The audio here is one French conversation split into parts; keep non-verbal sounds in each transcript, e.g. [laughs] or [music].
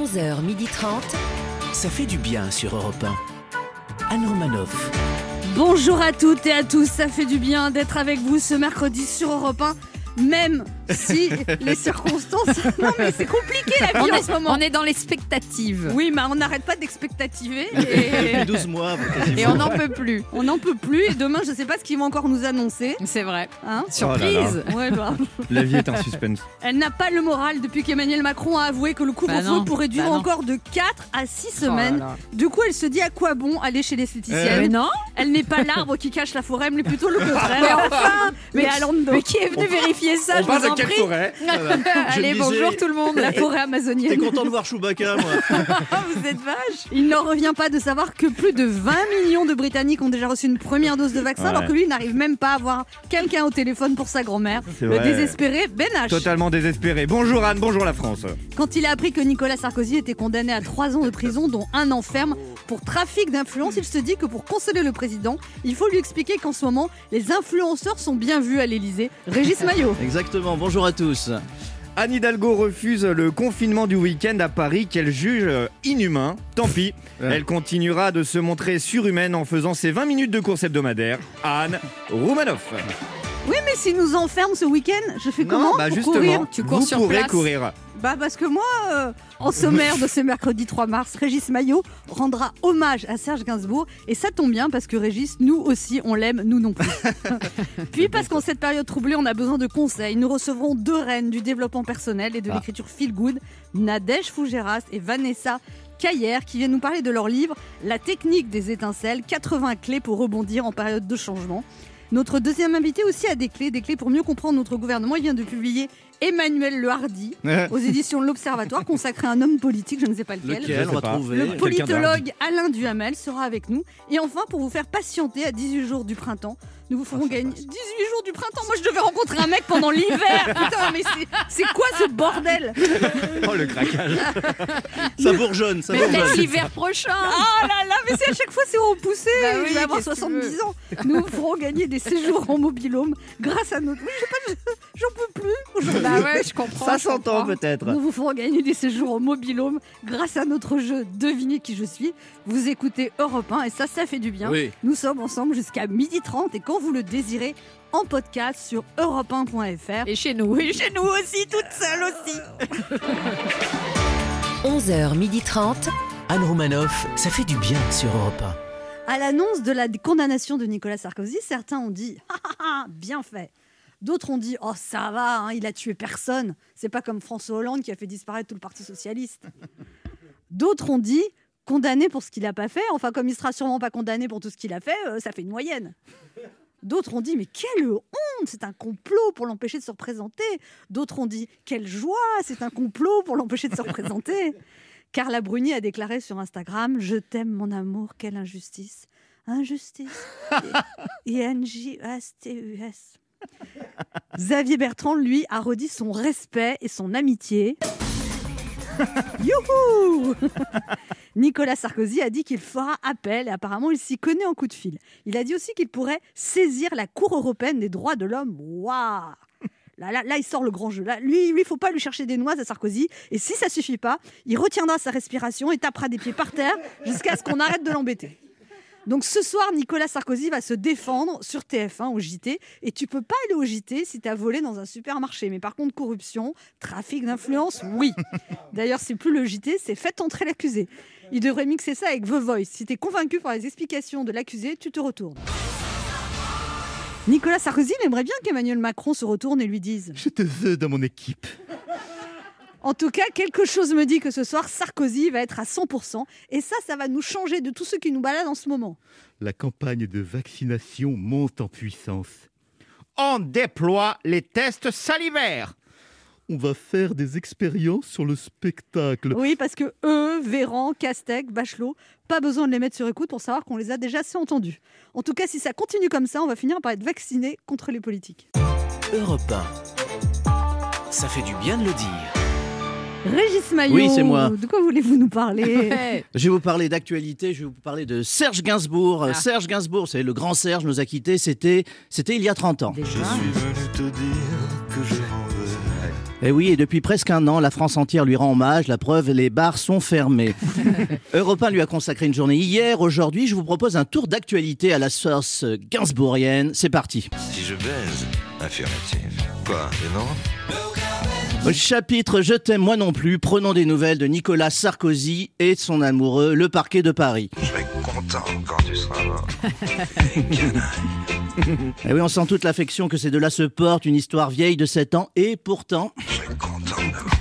11h30. Ça fait du bien sur Europe 1. Anne Romanoff. Bonjour à toutes et à tous, ça fait du bien d'être avec vous ce mercredi sur Europe 1. Même si les circonstances. [laughs] Non, mais c'est compliqué la vie en ce moment. On est dans l'expectative. Oui, mais on n'arrête pas d'expectativer. Depuis Et... [laughs] 12 mois. Et on n'en peut plus. On n'en peut plus. Et demain, je sais pas ce qu'ils vont encore nous annoncer. C'est vrai. Hein Surprise. ouais, bah, La vie est un suspense. [laughs] Elle n'a pas le moral depuis qu'Emmanuel Macron a avoué que le couvre-feu Bah pourrait durer bah encore de 4 à 6 Oh là semaines. là. Du coup, elle se dit à quoi bon aller chez l'esthéticienne Mais non. Elle n'est pas l'arbre qui cache la forêt, mais plutôt le contraire. Mais enfin Mais allons Mais qui est venu vérifier ça On Je vous en quelle forêt [laughs] Allez, bonjour tout le monde. La forêt T'es amazonienne. content de voir Chewbacca, moi [laughs] Vous êtes vache. Il n'en revient pas de savoir que plus de 20 millions de Britanniques ont déjà reçu une première dose de vaccin, Ouais. alors que lui il n'arrive même pas à avoir quelqu'un au téléphone pour sa grand-mère. Le vrai. désespéré Ben H. Totalement désespéré. Bonjour Anne, bonjour la France. Quand il a appris que Nicolas Sarkozy était condamné à 3 ans de prison, dont un an ferme, pour trafic d'influence, il se dit que pour consoler le président, il faut lui expliquer qu'en ce moment, les influenceurs sont bien vus à l'Elysée. Régis Maillot. Exactement, bonjour à tous. Anne Hidalgo refuse le confinement du week-end à Paris qu'elle juge euh, inhumain. Tant pis, elle continuera de se montrer surhumaine en faisant ses 20 minutes de course hebdomadaire. Anne Roumanoff. Oui, mais s'il nous enferme ce week-end, je fais comment bah pour justement, courir Tu cours vous sur pourrez place. courir. Bah parce que moi, euh, en sommaire de ce mercredi 3 mars, Régis Maillot rendra hommage à Serge Gainsbourg. Et ça tombe bien parce que Régis, nous aussi, on l'aime, nous non plus. [laughs] Puis parce qu'en cette période troublée, on a besoin de conseils. Nous recevrons deux reines du développement personnel et de Ah. l'écriture feel good, Nadège Fougeras et Vanessa Caillère, qui viennent nous parler de leur livre La technique des étincelles, 80 clés pour rebondir en période de changement. Notre deuxième invité aussi a des clés, des clés pour mieux comprendre notre gouvernement. Il vient de publier Emmanuel Le Hardy aux éditions de l'Observatoire, consacré à un homme politique, je ne sais pas lequel. Lequel Je on va sais pas. trouver Le politologue Alain Duhamel sera avec nous. Et enfin, pour vous faire patienter à 18 jours du printemps, nous vous ferons gagner 18 jours du printemps. Moi, je devais rencontrer un mec pendant l'hiver. [laughs] Putain, mais c'est- quoi ce bordel? Oh le craquage. [laughs] Ça bourgeonne, ça Mais bourgeonne. l'hiver prochain. [laughs] Oh là là, mais c'est à chaque fois c'est repoussé. Bah oui, je vais avoir qu'est-ce que tu 70 ans. Nous vous ferons gagner des séjours en mobilhome grâce à notre. Oui, je sais pas, je- j'en peux plus. aujourd'hui. Bah [laughs] ouais, je comprends. Ça s'entend peut-être. Nous vous ferons gagner des séjours en mobilhome grâce à notre jeu Devinez qui je suis. Vous écoutez Europe 1 et ça, ça fait du bien. Oui. Nous sommes ensemble jusqu'à 12h30 et quand vous le désirez, en podcast sur europe1.fr. Et chez nous. Oui, chez nous aussi, toute seule aussi. [laughs] 11h30. Anne Romanoff, ça fait du bien sur Europe À l'annonce de la condamnation de Nicolas Sarkozy, certains ont dit [laughs] Ah, ah, ah, bien fait. D'autres ont dit oh ça va, hein, il a tué personne. C'est pas comme François Hollande qui a fait disparaître tout le Parti socialiste. D'autres ont dit condamné pour ce qu'il a pas fait. Enfin comme il sera sûrement pas condamné pour tout ce qu'il a fait, euh, ça fait une moyenne. D'autres ont dit mais quelle honte, c'est un complot pour l'empêcher de se représenter. D'autres ont dit quelle joie, c'est un complot pour l'empêcher de se représenter. Carla Bruni a déclaré sur Instagram Je t'aime, mon amour, quelle injustice. Injustice. I-N-J-S-T-U-S. [laughs] Xavier Bertrand, lui, a redit son respect et son amitié. [laughs] Youhou [laughs] Nicolas Sarkozy a dit qu'il fera appel et apparemment il s'y connaît en coup de fil. Il a dit aussi qu'il pourrait saisir la Cour européenne des droits de l'homme. Waouh Là, il sort le grand jeu. Lui, lui, faut pas lui chercher des noises à Sarkozy. Et si ça suffit pas, il retiendra sa respiration et tapera des pieds par terre jusqu'à ce qu'on arrête de l'embêter. Donc ce soir, Nicolas Sarkozy va se défendre sur TF1 au JT. Et tu peux pas aller au JT si tu as volé dans un supermarché. Mais par contre, corruption, trafic d'influence, oui. D'ailleurs, c'est plus le JT, c'est faites entrer l'accusé. Il devrait mixer ça avec The Voice. Si tu es convaincu par les explications de l'accusé, tu te retournes. Nicolas Sarkozy aimerait bien qu'Emmanuel Macron se retourne et lui dise Je te veux dans mon équipe. En tout cas, quelque chose me dit que ce soir, Sarkozy va être à 100%. Et ça, ça va nous changer de tous ceux qui nous baladent en ce moment. La campagne de vaccination monte en puissance. On déploie les tests salivaires. On va faire des expériences sur le spectacle. Oui, parce que eux, Véran, Castex, Bachelot, pas besoin de les mettre sur écoute pour savoir qu'on les a déjà assez entendus. En tout cas, si ça continue comme ça, on va finir par être vaccinés contre les politiques. Europe 1. Ça fait du bien de le dire. Régis Maillot, Oui, c'est moi. de quoi voulez-vous nous parler [laughs] Ouais. Je vais vous parler d'actualité, je vais vous parler de Serge Gainsbourg. Ah. Serge Gainsbourg, c'est le grand Serge, nous a quittés, c'était, c'était il y a 30 ans. Déjà. Je suis venu te dire que je m'en vais. Et oui, et depuis presque un an, la France entière lui rend hommage. La preuve, les bars sont fermés. [laughs] Europe 1 lui a consacré une journée hier. Aujourd'hui, je vous propose un tour d'actualité à la sauce gainsbourgienne. C'est parti. Si je baise, affirmatif. Quoi, non Au chapitre Je t'aime moi non plus, prenons des nouvelles de Nicolas Sarkozy et de son amoureux, le parquet de Paris. Je serai content quand tu seras mort. Et [laughs] Eh oui, on sent toute l'affection que ces deux-là se portent, une histoire vieille de 7 ans, et pourtant, Je serai content d'avoir.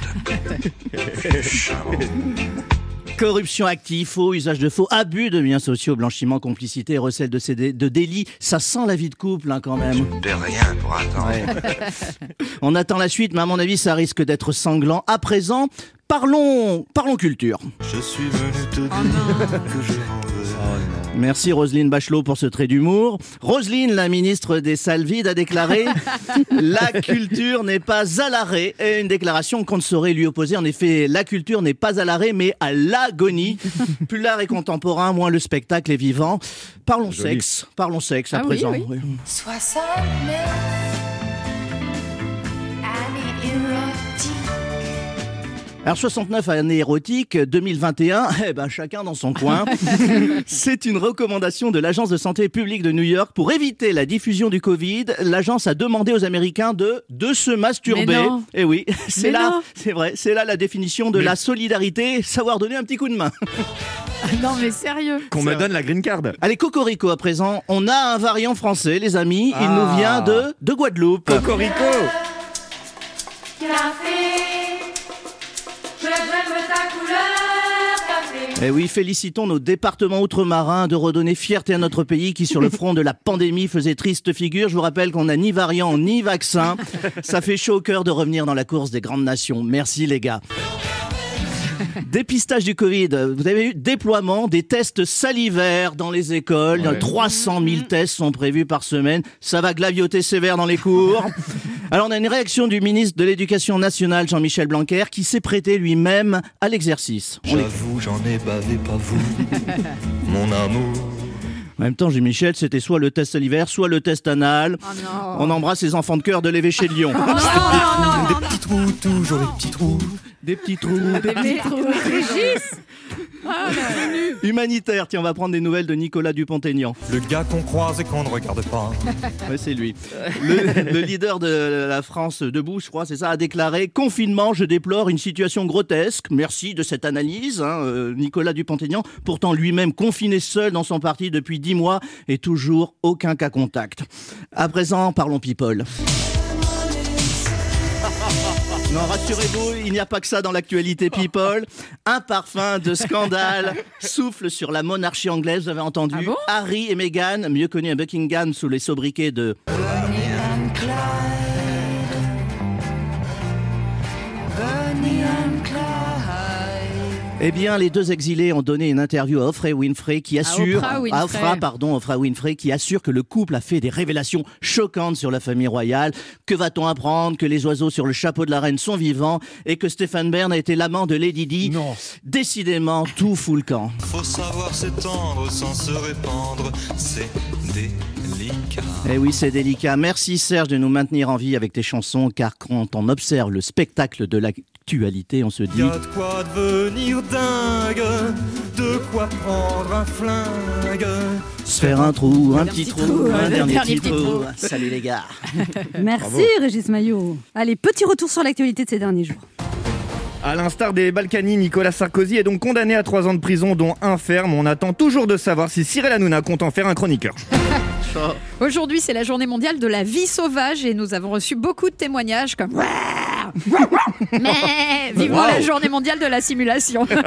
[laughs] corruption active, faux, usage de faux, abus de biens sociaux, blanchiment, complicité, recel de, CD de délits, ça sent la vie de couple hein, quand même. Rien pour attendre. [laughs] On attend la suite, mais à mon avis, ça risque d'être sanglant. À présent, parlons, parlons culture. Je suis venu te dire que je m'en veux. Merci Roselyne Bachelot pour ce trait d'humour. Roselyne, la ministre des salles vides, a déclaré [laughs] La culture n'est pas à l'arrêt. Et une déclaration qu'on ne saurait lui opposer. En effet, la culture n'est pas à l'arrêt, mais à l'agonie. [laughs] Plus l'art est contemporain, moins le spectacle est vivant. Parlons Joli. sexe. Parlons sexe à Ah oui, présent. oui. Oui. 69 Alors 69 années érotiques, 2021, [laughs] eh ben chacun dans son coin. [laughs] C'est une recommandation de l'agence de santé publique de New York pour éviter la diffusion du Covid. L'agence a demandé aux Américains de de se masturber. Mais non. Et oui, [laughs] c'est là, c'est vrai, c'est là la définition de la solidarité, savoir donner un petit coup de main. Non, mais sérieux. Qu'on me donne la green card. Allez Cocorico à présent, on a un variant français les amis, il Ah. nous vient de de Guadeloupe. Cocorico Eh oui, félicitons nos départements outre-marins de redonner fierté à notre pays qui, sur le front de la pandémie, faisait triste figure. Je vous rappelle qu'on n'a ni variant ni vaccin. Ça fait chaud au cœur de revenir dans la course des grandes nations. Merci les gars. [laughs] Dépistage du Covid. Vous avez eu déploiement des tests salivaires dans les écoles. 300 000 tests sont prévus par semaine. Ça va glavioter sévère dans les cours. [laughs] Alors on a une réaction du ministre de l'Éducation nationale, Jean-Michel Blanquer, qui s'est prêté lui-même à l'exercice. J'avoue, j'en ai bavé, pas vous. [laughs] Mon amour. En même temps, Jean-Michel, c'était soit le test salivaire, soit le test anal. Oh. On embrasse les enfants de cœur de l'évêché de Lyon. Oh, non, non, non, Des petits trous, toujours des petits trous. Des petits trous, des Mais Régis Ah, humanitaires. Tiens, on va prendre des nouvelles de Nicolas Dupont-Aignan. Le gars qu'on croise et qu'on ne regarde pas. Ouais, c'est lui. Le, le leader de la France debout, je crois, c'est ça, a déclaré confinement. Je déplore une situation grotesque. Merci de cette analyse, hein, euh, Nicolas Dupont-Aignan. Pourtant lui-même confiné seul dans son parti depuis dix mois et toujours aucun cas contact. À présent, parlons people. Non, rassurez-vous, il n'y a pas que ça dans l'actualité people. Un parfum de scandale [laughs] souffle sur la monarchie anglaise, vous avez entendu. Ah bon? Harry et Meghan, mieux connus à Buckingham sous les sobriquets de Eh bien, les deux exilés ont donné une interview à Oprah Winfrey qui assure, Oprah Winfrey. à Oprah, pardon, Oprah Winfrey qui assure que le couple a fait des révélations choquantes sur la famille royale. Que va-t-on apprendre Que les oiseaux sur le chapeau de la reine sont vivants et que Stéphane Bern a été l'amant de Lady Di? Non. Décidément, tout fout le camp. Faut savoir s'étendre sans se répandre. C'est délicat. Eh oui, c'est délicat. Merci Serge de nous maintenir en vie avec tes chansons, car quand on observe le spectacle de l'actualité, on se dit... Y a de quoi devenir dingue, de quoi prendre un flingue. Se faire un trou, un, petit petit trou, trou, un dernier dernier petit petit trou. trou. Salut les gars. [laughs] Merci Régis Maillot. Allez, petit retour sur l'actualité de ces derniers jours. À l'instar des Balkany, Nicolas Sarkozy est donc condamné à 3 ans de prison, dont un ferme. On attend toujours de savoir si Cyril Hanouna compte en faire un chroniqueur. [laughs] Aujourd'hui, c'est la journée mondiale de la vie sauvage et nous avons reçu beaucoup de témoignages comme [laughs] Mais vivement la journée mondiale de la simulation. [laughs]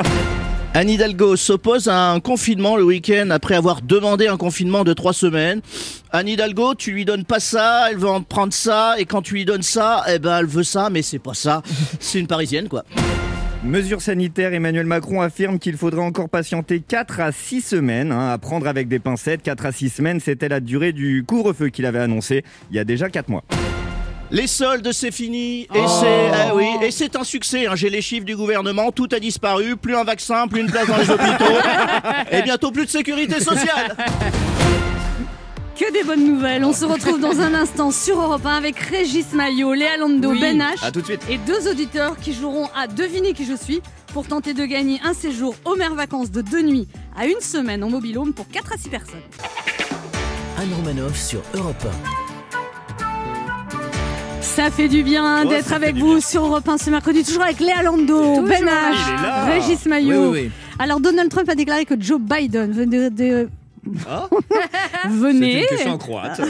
Anne Hidalgo s'oppose à un confinement le week-end après avoir demandé un confinement de trois semaines. Anne Hidalgo, tu lui donnes pas ça, elle veut en prendre ça, et quand tu lui donnes ça, eh ben elle veut ça, mais c'est pas ça. [laughs] C'est une parisienne quoi. Mesures sanitaires, Emmanuel Macron affirme qu'il faudrait encore patienter 4 à 6 semaines, hein, à prendre avec des pincettes. 4 à 6 semaines, c'était la durée du couvre-feu qu'il avait annoncé il y a déjà 4 mois. Les soldes, c'est fini, et c'est eh oui, et c'est un succès. hein. J'ai les chiffres du gouvernement, tout a disparu, plus un vaccin, plus une place dans les hôpitaux, [laughs] et bientôt plus de sécurité sociale. [laughs] Que des bonnes nouvelles. On se retrouve dans un instant sur Europe 1 avec Régis Maillot, Léa Lando, Oui. Ben H À tout de suite. et deux auditeurs qui joueront à deviner qui je suis pour tenter de gagner un séjour Homer Vacances de deux nuits à une semaine en mobilhome pour 4 à 6 personnes. Anne Romanoff sur Europe Ça fait du bien Oh, d'être avec vous bien. sur Europe 1 ce mercredi, toujours avec Léa Lando, Toujours. Ben H. Régis Maillot. Oui, oui, oui. Alors Donald Trump a déclaré que Joe Biden venait de, Ah, [laughs] venait, C'est une question en croate.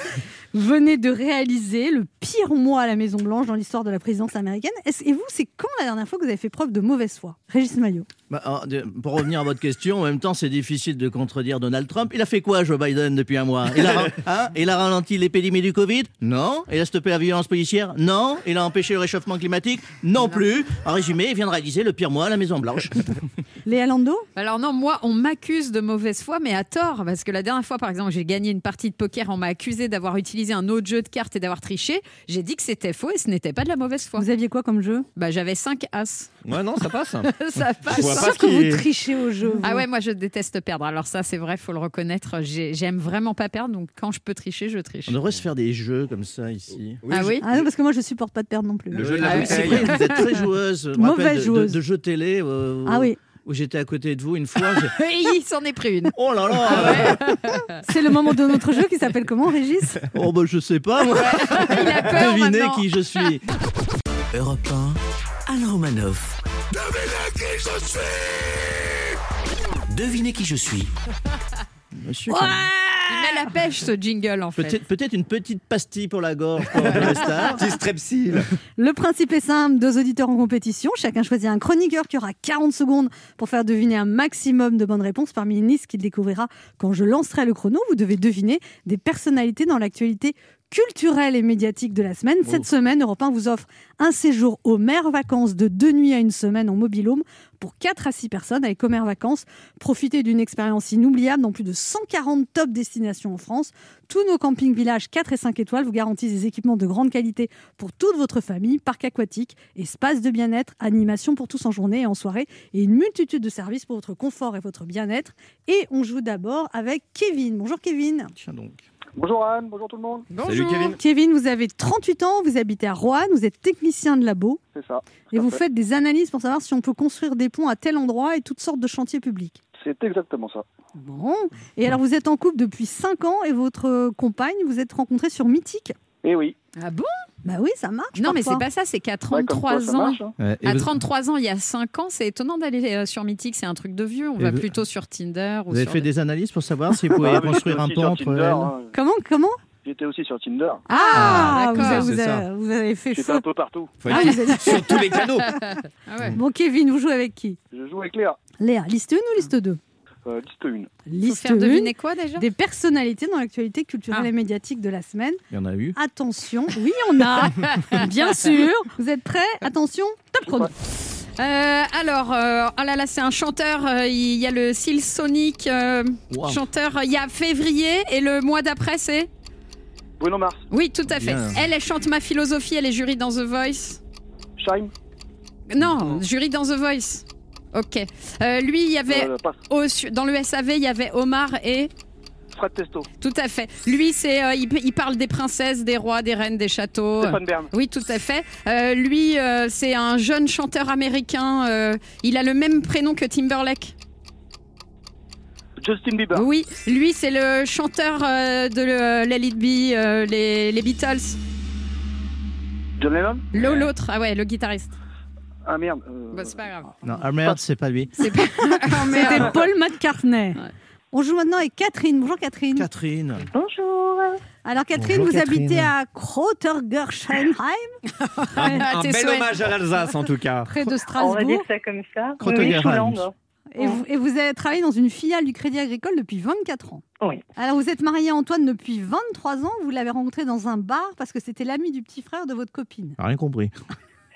[laughs] venait de réaliser le pire mois à la Maison Blanche dans l'histoire de la présidence américaine. Est-ce- et vous, c'est quand la dernière fois que vous avez fait preuve de mauvaise foi Régis Maillot? Bah, pour revenir à votre question, en même temps, c'est difficile de contredire Donald Trump. Il a fait quoi, Joe Biden, depuis un mois? Il a, [laughs] hein? Il a ralenti l'épidémie du Covid? Non. Il a stoppé la violence policière? Non. Il a empêché le réchauffement climatique? Non plus. En résumé, il vient de réaliser le pire mois à la Maison Blanche. [laughs] Léa Lando? Alors non, moi, on m'accuse de mauvaise foi, mais à tort, parce que la dernière fois, par exemple, j'ai gagné une partie de poker, on m'a accusé d'avoir utilisé un autre jeu de cartes et d'avoir triché. J'ai dit que c'était faux et ce n'était pas de la mauvaise foi. Vous aviez quoi comme jeu? Bah, j'avais 5 as. Ouais, non, ça passe. [laughs] ça passe. Je vois pas ce que qui- vous trichez au jeu. vous. Ah ouais, moi je déteste perdre. Alors ça, c'est vrai, faut le reconnaître. J'ai- J'aime vraiment pas perdre, donc quand je peux tricher, je triche. On devrait se faire des jeux comme ça ici. ah oui Ah non, parce que moi je supporte pas de perdre non plus. Le jeu de la Ah oui, vous êtes très joueuse. Mauvaise rappelle de- de, joueuse. de jeux télé euh, Ah oui, où j'étais à côté de vous une fois. [laughs] il s'en est pris une. Oh là là [laughs] c'est le moment de notre jeu qui s'appelle comment, Régis? Oh bah je sais pas moi. Il a peur Devinez maintenant. qui je suis. Europe 1, Anne Romanoff. Devinez qui je suis. Monsieur Ouais Il met la pêche ce jingle en fait. Peut-être une petite pastille pour la gorge pour un star. [laughs] Petit strepsil. Le principe est simple, deux auditeurs en compétition, chacun choisit un chroniqueur qui aura 40 secondes pour faire deviner un maximum de bonnes réponses parmi une liste qu'il découvrira quand je lancerai le chrono. Vous devez deviner des personnalités dans l'actualité culturelle et médiatique de la semaine. Cette semaine, Europe 1 vous offre un séjour aux mères vacances de deux nuits à une semaine en mobilhome pour 4 à 6 personnes avec Omer Vacances. Profitez d'une expérience inoubliable dans plus de 140 top destinations en France. Tous nos campings villages 4 et 5 étoiles vous garantissent des équipements de grande qualité pour toute votre famille, parc aquatique, espace de bien-être, animation pour tous en journée et en soirée et une multitude de services pour votre confort et votre bien-être. Et on joue d'abord avec Kevin. Bonjour Kevin. Tiens donc. Bonjour Anne, bonjour tout le monde. Salut Kevin. Kevin, vous avez 38 ans, vous habitez à Roanne, vous êtes technicien de labo C'est ça. et vous fait. faites des analyses pour savoir si on peut construire des ponts à tel endroit et toutes sortes de chantiers publics. C'est exactement ça. Bon. Et alors vous êtes en couple depuis 5 ans et votre compagne, vous êtes rencontrés sur Mythique Et oui. Ah bon? Bah oui, ça marche. Non, mais c'est pas ça, c'est qu'à Ouais, comme 33 quoi, ça ans. marche, hein. À 33 ans, il y a 5 ans, c'est étonnant d'aller euh, sur Mythique, c'est un truc de vieux. On Et va vous- plutôt sur Tinder. Ou Vous avez sur fait des analyses pour savoir si vous [laughs] pouvez Ah, construire un pont entre Tinder, elles hein. Comment Comment? J'étais aussi sur Tinder. Ah, vous, d'accord. avez, vous C'est avez- vous avez fait J'étais un peu partout. Ah, [laughs] sur tous les canaux. [laughs] Ah ouais. Bon, Kevin, vous jouez avec qui? Je joue avec Léa. Léa, liste 1 ou liste 2 Euh, liste 1. Faut Liste faire 1, deviner quoi déjà des personnalités dans l'actualité culturelle Ah. et médiatique de la semaine. Il y en a eu. Attention, oui, on a, [laughs] bien sûr. Vous êtes prêts? Attention, top chrono. Euh, alors, euh, oh là là, c'est un chanteur. euh, Il y a le Seal Sonic euh, Wow. chanteur. Il y a février et le mois d'après, c'est Bruno Mars. Oui, tout à fait. Bien. Elle, elle chante ma philosophie. Elle est jury dans The Voice. Shine. Non, jury dans The Voice. Ok. Euh, lui, il y avait Euh, passe. au- su- dans le SAV, il y avait Omar et Fred Testo. tout à fait. Lui, c'est euh, il, il parle des princesses, des rois, des reines, des châteaux. Stéphane Bern. Oui, tout à fait. Euh, lui, euh, c'est un jeune chanteur américain. euh, il a le même prénom que Timberlake. Justin Bieber. Oui, lui, c'est le chanteur euh, de le, Let It Be, euh, les, les Beatles. John Lennon? L'au- L'autre, ah ouais, le guitariste. Ah merde. euh, Bah, c'est pas grave. Non, ah merde, c'est pas lui. [laughs] C'est pas... [laughs] Merde. C'était Paul McCartney. Ouais. On joue maintenant avec Catherine. Bonjour Catherine. Catherine. Bonjour. Alors Catherine, Bonjour, vous Catherine. habitez à Krotergerschenheim, [laughs] Un, Ah, un bel souhaits. hommage à l'Alsace en tout cas. près de On va dire Strasbourg. ça comme ça. L'angle. Et vous, et vous avez travaillé dans une filiale du Crédit Agricole depuis 24 ans. Oui. Alors vous êtes marié à Antoine depuis 23 ans. Vous l'avez rencontré dans un bar parce que c'était l'ami du petit frère de votre copine. Rien compris.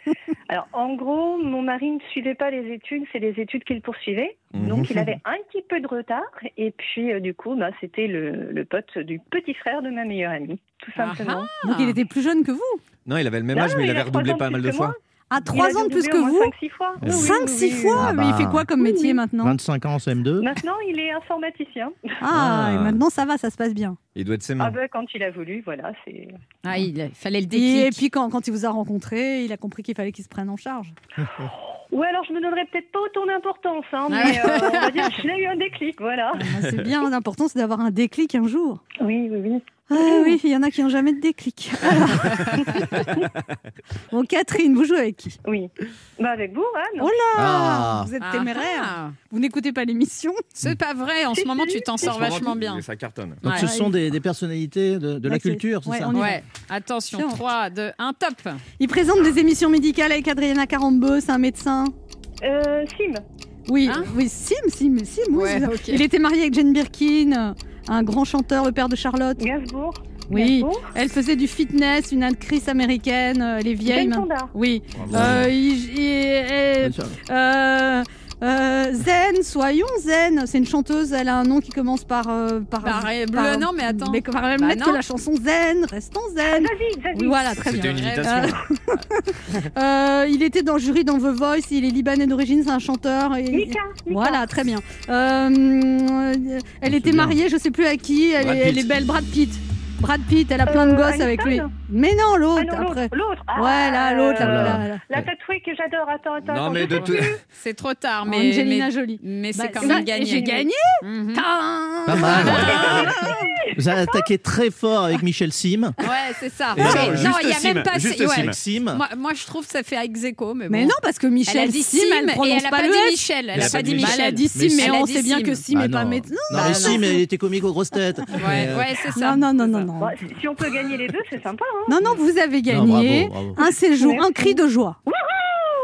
[laughs] Alors, en gros, mon mari ne suivait pas les études, c'est les études qu'il poursuivait. Mhm. Donc, il avait un petit peu de retard. Et puis, euh, du coup, bah, c'était le, le pote du petit frère de ma meilleure amie, tout Ah simplement. Donc il était plus jeune que vous? Non, il avait le même Ah, âge, mais il il avait redoublé pas mal de fois. À Il trois a ans de plus que vous cinq, six fois. Oui, oui, 5 oui, 6 oui, fois Ah Mais il fait bah. quoi comme métier oui. maintenant 25 ans en CM2. Maintenant, il est informaticien. Ah, Ah. et maintenant ça va, ça se passe bien. Il doit être ses Ah mains. ben, quand il a voulu, voilà, c'est. Ah, il fallait le Et, déclic. puis quand, quand il vous a rencontré, il a compris qu'il fallait qu'il se prenne en charge. [laughs] Ouais, alors je me donnerais peut-être pas autant d'importance, hein, Ah mais euh, on va dire que j'ai eu un déclic, voilà. Ah, c'est bien, l'important c'est d'avoir un déclic un jour. Oui, oui, oui. Ah oui, il y en a qui n'ont jamais de déclic. [laughs] bon, Catherine, vous jouez avec qui? Oui. Bah avec vous, Anne. Oh là Ah. Vous êtes Ah, téméraire. ah. Vous n'écoutez pas l'émission? C'est pas vrai. En ce moment, tu t'en [laughs] sors vachement bien. Ça cartonne. Donc Ouais. ce sont des, des personnalités de, de la Ouais, c'est- culture, c'est ouais, ça on y va. Ouais. Attention, Tiens. 3, 2, 1, top. Il présente des émissions médicales avec Adriana Carambeu, c'est un médecin. Euh, Sim. Oui, Hein? oui, Sim, Sim, Sim. oui, Ouais, c'est ça. ok. Il était marié avec Jane Birkin, un grand chanteur, le père de Charlotte. Gainsbourg. Oui, Gainsbourg. elle faisait du fitness, une actrice américaine, euh, elle est vieille. Jane maintenant. Fonda. Oui. Euh, il- il- euh, euh, zen, soyons zen. C'est une chanteuse, elle a un nom qui commence par. euh, par, Par- bleu, non, mais attends. Mais par la même Bah que la chanson zen, restons zen. Zazie, Zazie. Oui, voilà, très bien. C'était une imitation. [laughs] Euh, il était dans le jury dans The Voice, il est libanais d'origine, c'est un chanteur. et- Mika. Mika. Voilà, très bien. Euh, elle était mariée, je sais plus à qui, elle, est, elle est belle, Brad Pitt. Brad Pitt, elle a plein de Euh, gosses avec lui. Mais non, Ah l'autre, non, l'autre. après. L'autre. Ah, Ouais, là, l'autre, euh, là, là. La tatouée que j'adore. Attends, attends. Non, mais de tout. C'est trop tard, mais, Angelina mais, Jolie. mais c'est Bah, quand même gagné. J'ai gagné Mhm. Pas mal. Vous avez attaqué très fort avec Michel Sim. Ouais, c'est ça. Et non, il y a Sim, même pas. Sim. Moi, je trouve que ça fait ex mais bon. Mais non, parce que Michel dit Sim, elle et prononce elle a pas le. Michel. Elle a pas dit Bah, Michel. elle a dit Sim, Mais on sait bien que Sim Bah n'est pas non. médecin. Non, Bah mais non. Sim, elle était comique aux grosses têtes. Ouais, Euh, c'est ça. Non, non, non, non, non. Bon, si- on peut gagner les deux, c'est sympa. Hein. Non, non, vous avez Non, gagné bravo, bravo. un séjour, un cri de joie.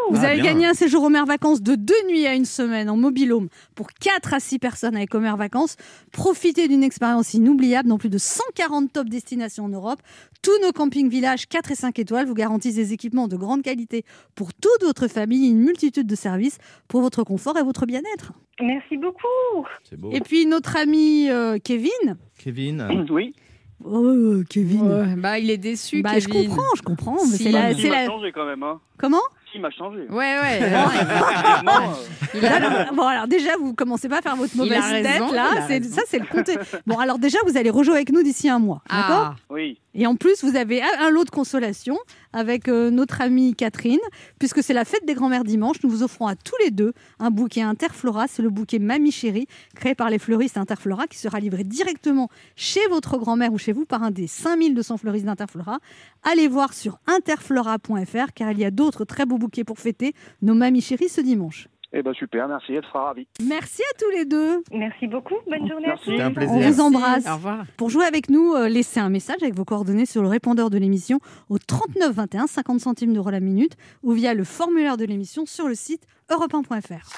Vous Ah, avez bien. gagné un séjour aux mers vacances de deux nuits à une semaine en mobilhome pour 4 à 6 personnes avec aux mers vacances. Profitez d'une expérience inoubliable dans plus de 140 top destinations en Europe. Tous nos campings villages 4 et 5 étoiles vous garantissent des équipements de grande qualité pour toute votre famille, une multitude de services pour votre confort et votre bien-être. Merci beaucoup. Beau. Et puis notre ami euh, Kevin. Kevin. Oui. Oh, Kevin. Ouais, bah, il est déçu, Bah, je comprends, je comprends. mais Si. c'est la, c'est changé quand même. Hein. Comment? Il m'a changé. Ouais, ouais. Effectivement, euh, Il a- Alors, bon, alors déjà, vous commencez pas à faire votre mauvaise tête, là. Ça, c'est le compte. Bon, alors déjà, vous allez rejouer avec nous d'ici un mois. D'accord? Ah, oui. Et en plus, vous avez un lot de consolation avec euh, notre amie Catherine, puisque c'est la fête des grands-mères dimanche. Nous vous offrons à tous les deux un bouquet Interflora. C'est le bouquet Mamie Chérie, créé par les fleuristes Interflora, qui sera livré directement chez votre grand-mère ou chez vous par un des 5200 fleuristes d'Interflora. Allez voir sur interflora.fr, car il y a d'autres très beaux bouquets pour fêter nos Mamies Chéries ce dimanche. Eh ben super, merci, elle sera ravie. Merci à tous les deux. Merci beaucoup. Bonne journée à tous. C'était un On plaisir. vous embrasse. Au revoir. Pour jouer avec nous, euh, laissez un message avec vos coordonnées sur le répondeur de l'émission au 39 21, 50 centimes d'euros la minute, ou via le formulaire de l'émission sur le site europe1.fr.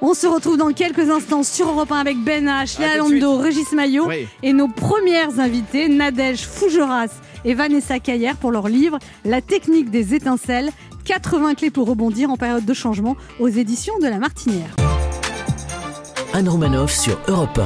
On se retrouve dans quelques instants sur Europe 1 avec Ben H, Léa Régis Maillot Oui. et nos premières invitées, Nadège Fougeras et Vanessa Caillère pour leur livre La technique des étincelles, 80 clés pour rebondir en période de changement aux éditions de La Martinière. Anne Romanoff sur Europe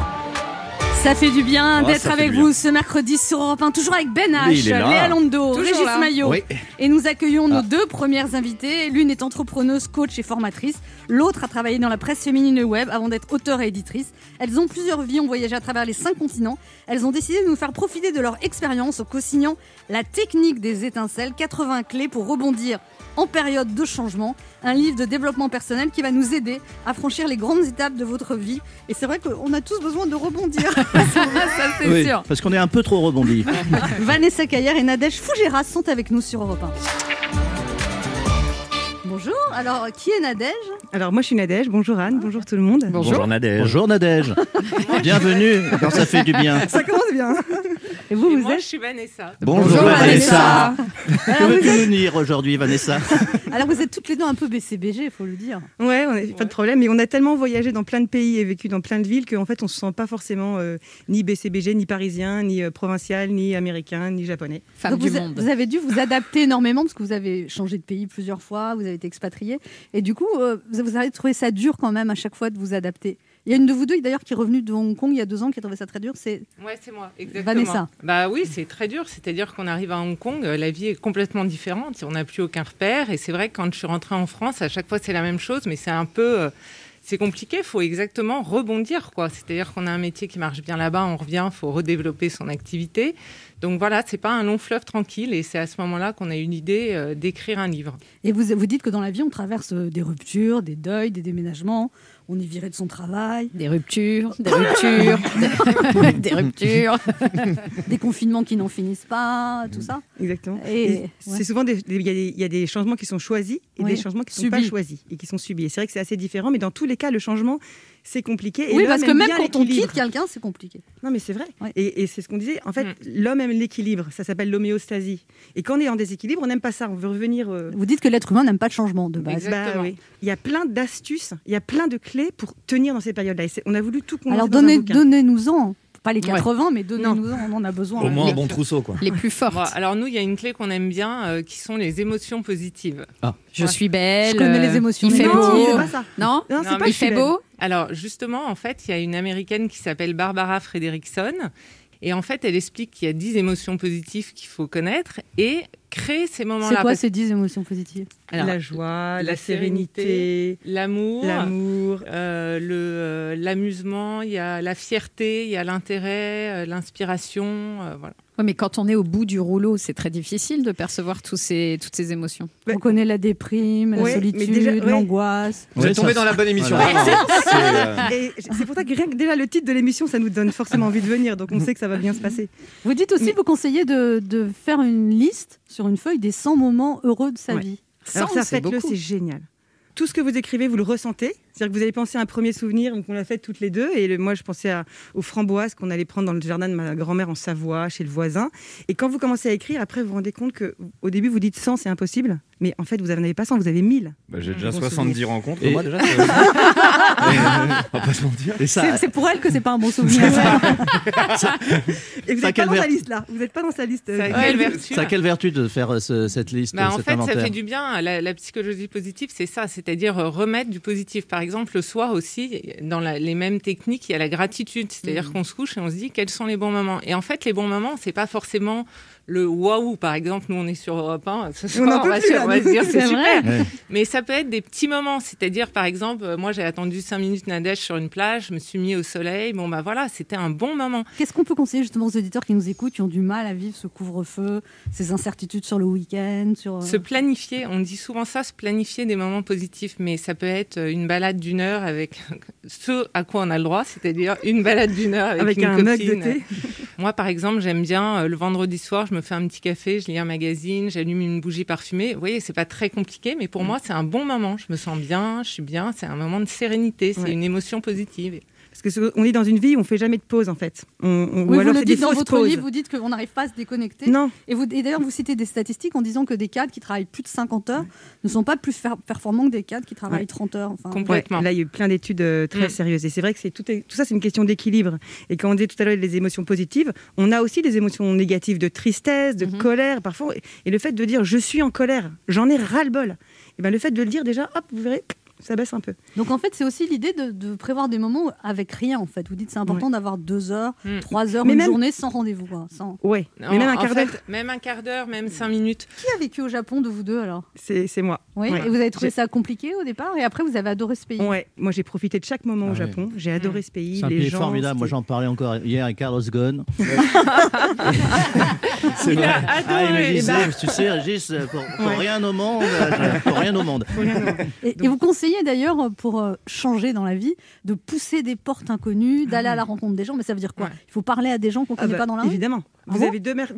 Ça fait du bien Oh, d'être avec bien. vous ce mercredi sur Europe 1, toujours avec Ben H. Léa Lando, Toujours Régis là. Maillot. Oui. Et nous accueillons nos Ah. deux premières invitées. L'une est entrepreneuse, coach et formatrice. L'autre a travaillé dans la presse féminine et web avant d'être auteure et éditrice. Elles ont plusieurs vies, ont voyagé à travers les cinq continents. Elles ont décidé de nous faire profiter de leur expérience en co-signant La technique des étincelles, 80 clés pour rebondir en période de changement. Un livre de développement personnel qui va nous aider à franchir les grandes étapes de votre vie. Et c'est vrai qu'on a tous besoin de rebondir. [laughs] [laughs] ça c'est Oui, sûr. parce qu'on est un peu trop rebondi. [laughs] Vanessa Caillère et Nadège Fougeras sont avec nous sur Europe 1. Bonjour, alors qui est Nadège Alors moi je suis Nadège, bonjour Anne, bonjour tout le monde. Bonjour Nadège. Bonjour Nadège. [laughs] Bienvenue quand ça fait du bien. Ça commence bien. Et vous, vous êtes suis Vanessa. Bonjour, Bonjour, Vanessa. Que alors êtes, nous dire aujourd'hui, Vanessa [laughs] alors vous êtes toutes les deux un peu BCBG, il faut le dire. Ouais, on a, pas de problème, mais on a tellement voyagé dans plein de pays et vécu dans plein de villes qu'en fait on se sent pas forcément euh, ni BCBG, ni parisien, ni euh, provincial, ni américain, ni japonais. Femme Donc du vous, a- monde. vous avez dû vous adapter énormément parce que vous avez changé de pays plusieurs fois, vous avez été Et du coup, euh, vous avez trouvé ça dur quand même à chaque fois de vous adapter. Il y a une de vous deux d'ailleurs qui est revenue de Hong Kong il y a deux ans qui a trouvé ça très dur. C'est Ouais, c'est moi, exactement. Vanessa. Bah oui, c'est très dur. C'est-à-dire qu'on arrive à Hong Kong, euh, la vie est complètement différente. On n'a plus aucun repère. Et c'est vrai que quand je suis rentrée en France, à chaque fois c'est la même chose, mais c'est un peu. C'est compliqué, il faut exactement rebondir. quoi. C'est-à-dire qu'on a un métier qui marche bien là-bas, on revient, il faut redévelopper son activité. Donc voilà, c'est pas un long fleuve tranquille et c'est à ce moment-là qu'on a eu l'idée euh, d'écrire un livre. Et vous, vous dites que dans la vie, on traverse euh, des ruptures, des deuils, des déménagements, on est viré de son travail. Des ruptures, des ruptures, [laughs] des ruptures. des confinements qui n'en finissent pas, tout ça. Exactement. Et- Et ouais. c'est souvent des- des- il y, a des- il y a des changements qui sont choisis et Oui. des changements qui ne sont pas choisis et qui sont subis. Et c'est vrai que c'est assez différent, mais dans tous les cas, le changement c'est compliqué. Et oui, parce que même quand on quitte quelqu'un, c'est compliqué. Non, mais c'est vrai. Et, et c'est ce qu'on disait. En fait, l'homme aime l'équilibre. Ça s'appelle l'homéostasie. Et quand on est en déséquilibre, on n'aime pas ça. On veut revenir. euh, Vous dites que l'être humain n'aime pas le changement de base. Bah oui. Il y a plein d'astuces, il y a plein de clés pour tenir dans ces périodes-là. Et c'est- on a voulu tout condenser Alors donnez-nous-en. Pas les Ouais. 80, mais donnez-nous-en, on en a besoin. Les- trousseau, quoi. Les plus fortes. Bon, alors nous, il y a une clé qu'on aime bien, euh, qui sont les émotions positives. Je suis belle. Je connais les émotions Il fait beau. Non, c'est pas ça. Non, Non, mais mais il fait beau. Alors justement, en fait, il y a une américaine qui s'appelle Barbara Frederickson. Et en fait, elle explique qu'il y a 10 émotions positives qu'il faut connaître et créer ces moments-là. C'est quoi Parce- ces 10 émotions positives? Alors, La joie, la, sérénité, sérénité, l'amour, l'amour. euh, le, euh, l'amusement, il y a la fierté, il y a l'intérêt, euh, l'inspiration, euh, voilà. Mais quand on est au bout du rouleau, c'est très difficile de percevoir tous ces, toutes ces émotions. On connaît la déprime, la Ouais, solitude, l'angoisse. Vous êtes tombé dans la bonne émission. Ouais. vraiment. C'est, euh, c'est pour ça que rien que déjà le titre de l'émission, ça nous donne forcément envie de venir. Donc on sait que ça va bien se passer. Vous dites aussi, vous conseillez de, de faire une liste sur une feuille des 100 moments heureux de sa Ouais. vie. Alors 100, ça, faites-le, c'est génial. Tout ce que vous écrivez, vous le ressentez. C'est-à-dire que vous allez penser à un premier souvenir, donc on l'a fait toutes les deux. Et le- moi, je pensais à- aux framboises qu'on allait prendre dans le jardin de ma grand-mère en Savoie, chez le voisin. Et quand vous commencez à écrire, après, vous vous rendez compte que au début, vous dites 100, c'est impossible. Mais en fait, vous n'en avez pas 100, vous avez 1000. bah, J'ai déjà Bon 70 souvenir. rencontres, Et- moi déjà. c'est- [laughs] on va pas se mentir. Ça, C'est pour elle que c'est pas un bon souvenir. [laughs] [laughs] Et vous n'êtes pas dans sa liste là. Vous n'êtes pas dans sa liste. euh, Ça a Guy. quelle vertu ça a quelle vertu de faire euh, ce- cette liste, Bah, en cet fait, inventaire ça fait du bien. La, la psychologie positive, c'est ça, c'est-à-dire euh, remettre du positif. Par exemple, le soir aussi, dans la- les mêmes techniques, il y a la gratitude, c'est-à-dire Mm. qu'on se couche et on se dit quels sont les bons moments? Et en fait, les bons moments, c'est pas forcément le waouh. Par exemple, nous on est sur Europe 1, ce On soir, va, plus, se- là, on va se dire c'est super. Ouais. Mais ça peut être des petits moments, c'est-à-dire par exemple, euh, moi j'ai attendu cinq minutes Nadège sur une plage, je me suis mis au soleil. Bon bah voilà, c'était un bon moment. Qu'est-ce qu'on peut conseiller justement aux auditeurs qui nous écoutent, qui ont du mal à vivre ce couvre-feu, ces incertitudes sur le week-end sur... euh, Se planifier, on dit souvent ça, se planifier des moments positifs, mais ça peut être une balade d'une heure avec [laughs] ce à quoi on a le droit, c'est-à-dire une balade d'une heure avec, Avec une un mug copine. de thé. [laughs] Moi, par exemple, j'aime bien euh, le vendredi soir, je me fais un petit café, je lis un magazine, j'allume une bougie parfumée. Vous voyez, c'est pas très compliqué, mais Mm. pour moi, c'est un bon moment. Je me sens bien, je suis bien, c'est un moment de sérénité, c'est Ouais. une émotion positive. Parce que ce- on est dans une vie où on fait jamais de pause en fait. On, on- Oui, ou vous alors le dites dans votre pauses. livre, vous dites qu'on n'arrive pas à se déconnecter. Non. Et, vous- et d'ailleurs, vous citez des statistiques en disant que des cadres qui travaillent plus de 50 heures ne sont pas plus performants que des cadres qui travaillent Ouais. 30 heures. Enfin, Complètement. Ouais, là, il y a eu plein d'études euh, très Mm. sérieuses. Et c'est vrai que c'est tout, est- tout ça, c'est une question d'équilibre. Et quand on disait tout à l'heure les émotions positives, on a aussi des émotions négatives de tristesse, de Mhm. colère, parfois. Et le fait de dire je suis en colère, j'en ai ras-le-bol, et ben le fait de le dire déjà, hop, vous verrez, ça baisse un peu. Donc en fait, c'est aussi l'idée de, de prévoir des moments avec rien. En fait, vous dites c'est important d'avoir deux heures, Mm. trois heures, Mais une même- journée sans rendez-vous. Sans... Mais même un quart d'heure, même un quart d'heure, même cinq minutes. Qui a vécu au Japon de vous deux alors? C'est c'est moi. Oui. Ouais. Et vous avez trouvé ça compliqué au départ et après vous avez adoré ce pays? Ouais, moi j'ai profité de chaque moment Ah au ouais. Japon. J'ai adoré ce pays. C'est un les pays gens, formidable. Moi, j'en parlais encore hier avec Carlos Ghosn. [laughs] Il a Ah, il me disait, Eh ben, tu sais, Régis, pour, pour Ouais. rien au monde, euh, pour rien au monde. Et, et vous conseillez d'ailleurs pour euh, changer dans la vie de pousser des portes inconnues, d'aller à la rencontre des gens. Mais ça veut dire quoi? Ouais. Il faut parler à des gens qu'on ne Ah connaît bah, pas dans la rue? Évidemment. Ah Vous avez deux mères.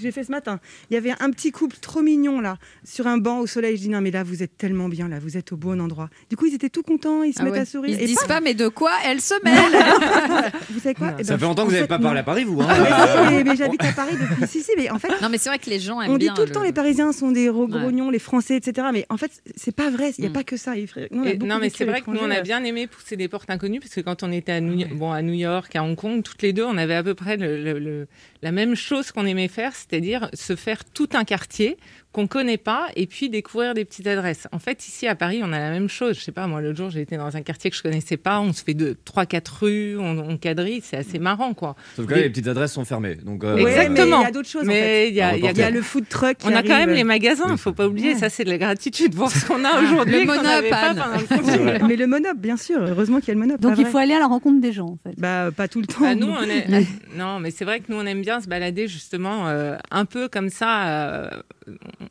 J'ai fait ce matin. Il y avait un petit couple trop mignon là, sur un banc au soleil. Je dis non mais là vous êtes tellement bien là, vous êtes au bon endroit. Du coup ils étaient tout contents, ils se Ah mettent ouais. à sourire. Ils se disent pas, mais de quoi elle se [laughs] mêle? Vous savez quoi? Eh Ça ben, fait longtemps que vous n'avez pas non. parlé à Paris, vous. Hein Ah, mais, mais- mais j'habite à Paris depuis. Si si, mais en fait. Non, mais c'est vrai que les gens aiment On dit bien tout le temps les Parisiens sont des gros Ouais. grognons, les Français, etc. Mais en fait, c'est pas vrai. Il n'y a Mm. pas que ça. Nous, Et non, mais c'est vrai que nous, on a bien aimé pousser des portes inconnues, parce que quand on était à New, bon, à New York, à Hong Kong, toutes les deux, on avait à peu près le- le- le- la même chose qu'on aimait faire, c'est-à-dire se faire tout un quartier qu'on connaît pas et puis découvrir des petites adresses. En fait, ici à Paris, on a la même chose. Je sais pas, moi l'autre jour, j'ai été dans un quartier que je connaissais pas. On se fait de trois, quatre rues, on, on quadrille, c'est assez marrant, quoi. Sauf que là, les petites adresses sont fermées. Donc, euh, Exactement. mais il y a d'autres choses, en Mais fait. il y a- Un il y a- Il y a le food truck. qui On a quand même les magasins, faut pas oublier. Ça, c'est de la gratitude voir ce qu'on a [laughs] aujourd'hui. Le Monop. Mais le monop, bien sûr. Heureusement qu'il y a le monop. Donc il faut aller à la rencontre des gens, en fait. Bah, pas tout le temps. Bah, nous, on est... [laughs] Non, mais c'est vrai que nous, on aime bien se balader justement euh, un peu comme ça. euh,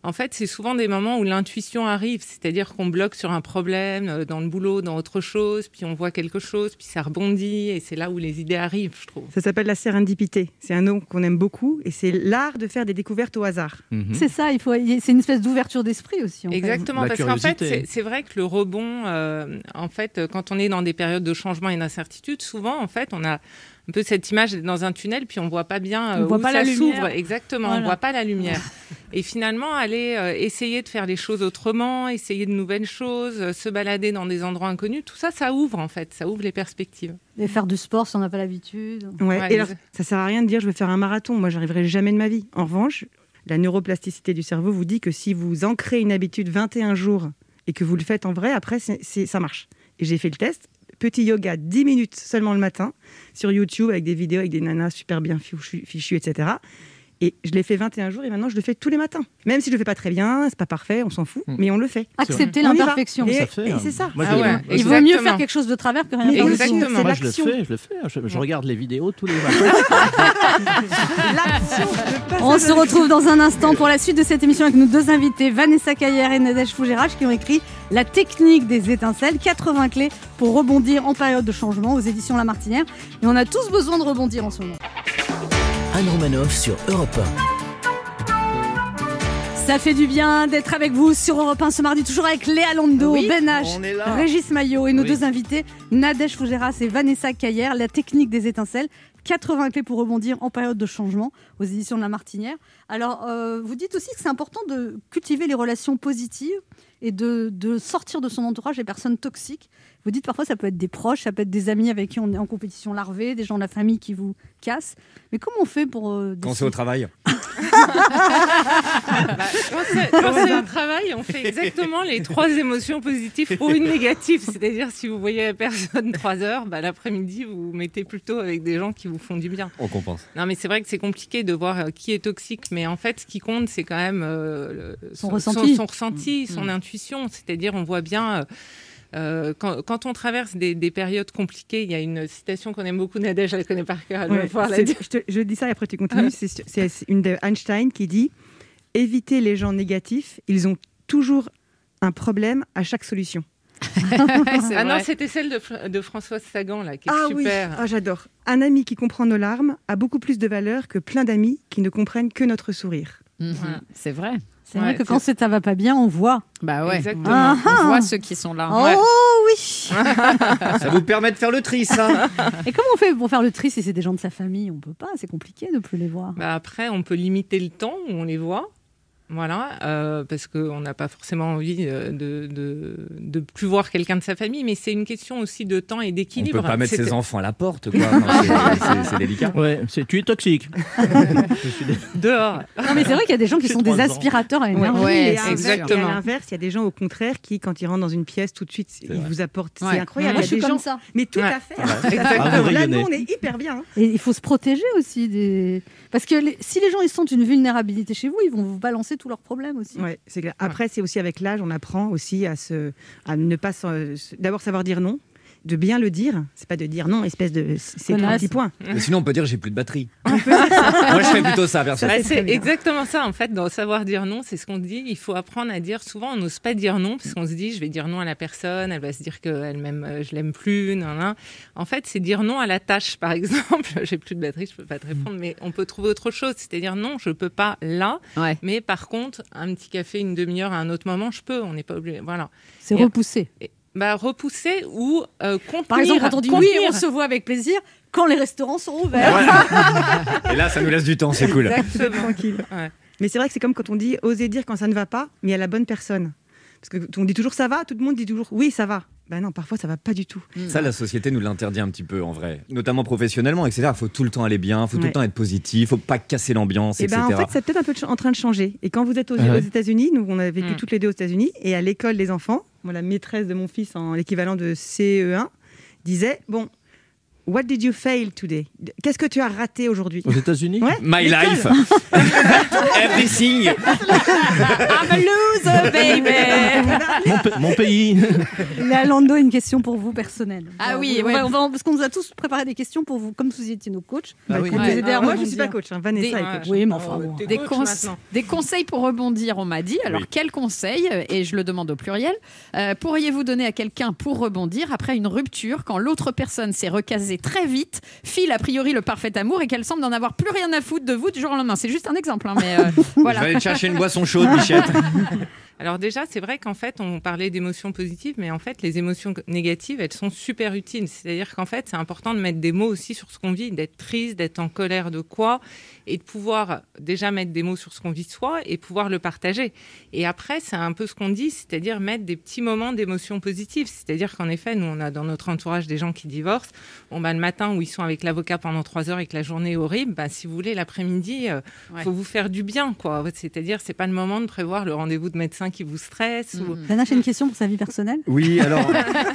En fait, c'est souvent des moments où l'intuition arrive, c'est-à-dire qu'on bloque sur un problème euh, dans le boulot, dans autre chose, puis on voit quelque chose, puis ça rebondit, et c'est là où les idées arrivent, je trouve. Ça s'appelle la sérendipité. C'est un nom qu'on aime beaucoup et c'est l'art de faire des découvertes au hasard. Mhm. C'est ça, il faut. C'est une espèce d'ouverture d'esprit aussi. en. Exactement, parce qu'en fait, c'est- vrai que le rebond, euh, en fait, quand on est dans des périodes de changement et d'incertitude, souvent, en fait, on a un peu cette image dans un tunnel, puis on voit pas bien On euh, voit où pas ça la lumière. s'ouvre. Exactement, Voilà. on voit pas la lumière. [laughs] et finalement, aller euh, essayer de faire les choses autrement, essayer de nouvelles choses, euh, se balader dans des endroits inconnus, tout ça, ça ouvre en fait, ça ouvre les perspectives. Et faire du sport si on n'a pas l'habitude. Ouais. Ouais, et alors, ça sert à rien de dire je vais faire un marathon. Moi, j'arriverai jamais de ma vie. En revanche, la neuroplasticité du cerveau vous dit que si vous ancrez une habitude 21 jours et que vous le faites en vrai, après, c'est- c'est- ça marche. Et j'ai fait le test. Petit yoga, 10 minutes seulement le matin, sur YouTube, avec des vidéos, avec des nanas super bien fichues, etc. Et je l'ai fait 21 jours et maintenant je le fais tous les matins. Même si je le fais pas très bien, c'est pas parfait, on s'en fout, mais on le fait. Accepter l'imperfection. Et, et hein. c'est ça. Moi, Ah ouais, Il vaut mieux faire quelque chose de travers que rien le Exactement. Moi, je le fais, je le fais. Je, je regarde les vidéos tous les [laughs] matins. On se retrouve dans un instant pour la suite de cette émission avec nos deux invités, Vanessa Caillère et Nadège Fougérage, qui ont écrit La technique des étincelles, 80 clés pour rebondir en période de changement aux éditions La Martinière. Et on a tous besoin de rebondir en ce moment. Anne Romanoff sur Europe Ça fait du bien d'être avec vous sur Europe 1 ce mardi, toujours avec Léa Lando, Oui, Ben H. Régis Maillot et nos Oui. deux invités, Nadège Fougeras et Vanessa Caillère, la technique des étincelles. 80 clés pour rebondir en période de changement aux éditions de La Martinière. Alors, euh, vous dites aussi que c'est important de cultiver les relations positives et de, de sortir de son entourage les personnes toxiques. Vous dites parfois ça peut être des proches, ça peut être des amis avec qui on est en compétition larvée, des gens de la famille qui vous cassent. Mais comment on fait pour... euh, Quand c'est au travail. [laughs] Bah, quand c'est quand c'est au travail, on fait exactement les trois émotions positives pour une négative. C'est-à-dire, si vous voyez la personne [laughs] trois heures, bah, l'après-midi, vous vous mettez plutôt avec des gens qui vous font du bien. On compense. Non, mais c'est vrai que c'est compliqué de voir euh, qui est toxique. Mais en fait, ce qui compte, c'est quand même euh, le- Son ressenti. son, ressenti, son intuition. C'est-à-dire, on voit bien. euh, euh, quand, quand on traverse des, des périodes compliquées, il y a une citation qu'on aime beaucoup, Nadège, je la connais par cœur, elle va Ouais, pouvoir la c'est- dire. je, te- je dis ça et après tu continues. [laughs] C'est une de Einstein qui dit évitez les gens négatifs, ils ont toujours un problème à chaque solution. Ah non, c'était celle de, de Françoise Sagan, là, qui est Ah super. oui, ah, j'adore. Un ami qui comprend nos larmes a beaucoup plus de valeur que plein d'amis qui ne comprennent que notre sourire. Mhm. Voilà. C'est vrai. C'est Ouais, vrai que quand c'est- ça va pas bien, on voit. Bah ouais. Exactement. Ah, On voit ceux qui sont là. Oh Ouais. oui [laughs] Ça vous permet de faire le tri, ça Et comment on fait pour faire le tri si c'est des gens de sa famille? On peut pas, c'est compliqué de plus les voir. Bah après, on peut limiter le temps où on les voit. Voilà, euh, parce qu'on n'a pas forcément envie euh, de, de, de plus voir quelqu'un de sa famille, mais c'est une question aussi de temps et On d'équilibre. peut pas mettre ses enfants à la porte, quoi. [laughs] C'est- délicat. Ouais, c'est tu es toxique. [laughs] dehors. Non mais c'est vrai qu'il y a des gens qui sont des aspirateurs à énergie. Ouais, et, inverse- exactement. et à l'inverse, il y a des gens au contraire qui, quand ils rentrent dans une pièce, tout de suite, ils vrai. vous apportent. Ouais. C'est incroyable. Moi Il je y a suis comme gens. ça. Mais tout Ouais. à fait. Exactement. Ah, Là, nous, on est hyper bien. hein. Et il faut se protéger aussi des. Parce que les- si les gens ils sentent une vulnérabilité chez vous, ils vont vous balancer tous leurs problèmes aussi. Ouais, c'est clair. Après, c'est aussi avec l'âge, on apprend aussi à se, à ne pas, d'abord savoir dire non, de bien le dire. C'est pas de dire non, espèce de, c'est un petit point. Mais Sinon, on peut dire j'ai plus de batterie. [laughs] Moi, je fais plutôt ça, perso. Bah, c'est exactement ça, en fait, dans savoir dire non, c'est ce qu'on dit. Il faut apprendre à dire. Souvent, on n'ose pas dire non, parce qu'on se dit, je vais dire non à la personne, elle va se dire que elle m'aime, euh, je l'aime plus. Nan, nan. En fait, c'est dire non à la tâche, par [laughs] exemple. J'ai plus de batterie, je peux pas te répondre, mais on peut trouver autre chose. C'est-à-dire, non, je peux pas là, Ouais. mais par contre, un petit café, une demi-heure à un autre moment, je peux. On n'est pas obligé. Voilà. C'est Et- repoussé. Bah, repousser ou euh, contenir. Par exemple, quand on dit contenir. oui, on se voit avec plaisir quand les restaurants sont ouverts. [laughs] Et là, ça nous laisse du temps, c'est cool. Exactement. Tranquille. Ouais. Mais c'est vrai que c'est comme quand on dit oser dire quand ça ne va pas, mais à la bonne personne. Parce que on dit toujours ça va, tout le monde dit toujours oui, ça va. Bah non, parfois ça va pas du tout. Ça, la société nous l'interdit un petit peu en vrai, notamment professionnellement, etc. Il faut tout le temps aller bien, il faut tout le temps être positif, faut pas casser l'ambiance, Et etc. ben en fait, c'est peut-être un peu en train de changer. Et quand vous êtes aux, Ah ouais. aux États-Unis, nous on a vécu Mm. toutes les deux aux États-Unis, et à l'école des enfants, la maîtresse de mon fils en l'équivalent de CE1 disait bon. What did you fail today? Qu'est-ce que tu as raté aujourd'hui? Aux États-Unis? Ouais, My life. [laughs] Everything. I'm a loser, baby. Mon, pa- mon pays. [laughs] Là, Lando, une question pour vous personnelle. Ah oui, on ouais. va- on va- parce qu'on nous a tous préparé des questions pour vous, comme vous étiez nos coachs. Ah oui. Ouais. Alors, moi, je suis rebondir. pas coach. hein. Vanessa Des- est coach. Oui, mais enfin bon. Des, cons- des conseils pour rebondir, on m'a dit. Alors, Oui. quels conseils Et je le demande au pluriel. euh, Pourriez-vous donner à quelqu'un pour rebondir après une rupture quand l'autre personne s'est recasée très vite, file a priori le parfait amour et qu'elle semble n'en avoir plus rien à foutre de vous du jour au lendemain C'est juste un exemple, hein, mais euh, [laughs] Je voilà. vais aller chercher une boisson chaude, Michette. [laughs] Alors déjà, c'est vrai qu'en fait, on parlait d'émotions positives, mais en fait, les émotions négatives, elles sont super utiles. C'est-à-dire qu'en fait, c'est important de mettre des mots aussi sur ce qu'on vit, d'être triste, d'être en colère de quoi, et de pouvoir déjà mettre des mots sur ce qu'on vit soi et pouvoir le partager. Et après, c'est un peu ce qu'on dit, c'est-à-dire mettre des petits moments d'émotions positives. C'est-à-dire qu'en effet, nous, on a dans notre entourage des gens qui divorcent. Bon, bah, le matin où ils sont avec l'avocat pendant trois heures et que la journée est horrible, bah, si vous voulez, l'après-midi, il Ouais. faut vous faire du bien, quoi. C'est-à-dire, c'est pas le moment de prévoir le rendez-vous de médecin qui vous stresse ou Dana, j'ai une question pour sa vie personnelle. Oui, alors,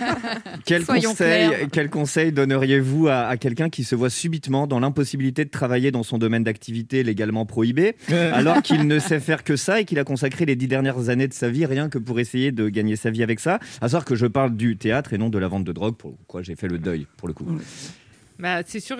[laughs] quel Soyons conseil, clairs. quel conseil donneriez-vous à, à quelqu'un qui se voit subitement dans l'impossibilité de travailler dans son domaine d'activité légalement prohibé, [laughs] alors qu'il ne sait faire que ça et qu'il a consacré les dix dernières années de sa vie rien que pour essayer de gagner sa vie avec ça? À savoir que je parle du théâtre et non de la vente de drogue, pour quoi j'ai fait le deuil, pour le coup. Bah, c'est sûr,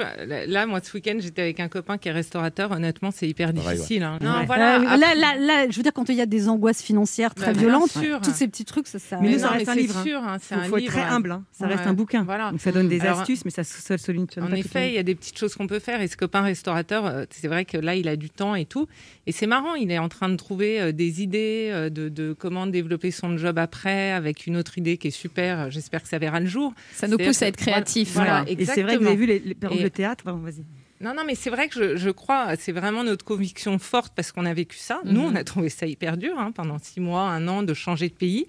là, moi, ce week-end, j'étais avec un copain qui est restaurateur. Honnêtement, c'est hyper difficile. hein. Non, Ouais. voilà. Euh, Après- là, là, là, je veux dire, quand il y a des angoisses financières très Bah, violentes, sûr. tous ces petits trucs, ça, ça. Mais Mais nous, ça non, reste mais un livre. sûr, hein, c'est Faut, un faut être livre, très humble. hein. Ça reste un bouquin. Voilà. Donc ça donne des Alors, astuces, mais ça ne solutionne En pas effet, il y a des petites choses qu'on peut faire. Et ce copain restaurateur, euh, c'est vrai que là, il a du temps et tout. Et c'est marrant, il est en train de trouver euh, des idées de, de comment développer son job après, avec une autre idée qui est super. J'espère que ça verra le jour. Ça nous pousse à être créatifs. Voilà, Et c'est vrai que vous avez vu les, Et- le théâtre. Pardon, vas-y. Non, non, mais c'est vrai que je, je crois, c'est vraiment notre conviction forte parce qu'on a vécu ça. Nous, Mhm. on a trouvé ça hyper dur hein, pendant six mois, un an de changer de pays.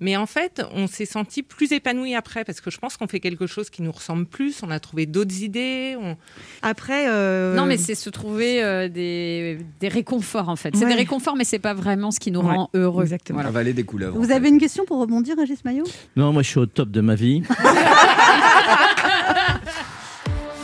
Mais en fait, on s'est senti plus épanoui après parce que je pense qu'on fait quelque chose qui nous ressemble plus. On a trouvé d'autres idées. On... Après. euh, Non, mais c'est se trouver euh, des, des réconforts en fait. C'est Ouais. des réconforts, mais c'est pas vraiment ce qui nous Ouais, rend heureux. Exactement. Voilà. Avaler des couleuvres. Vous avez une question pour rebondir, Régis Maillot? Non, moi je suis au top de ma vie. [laughs]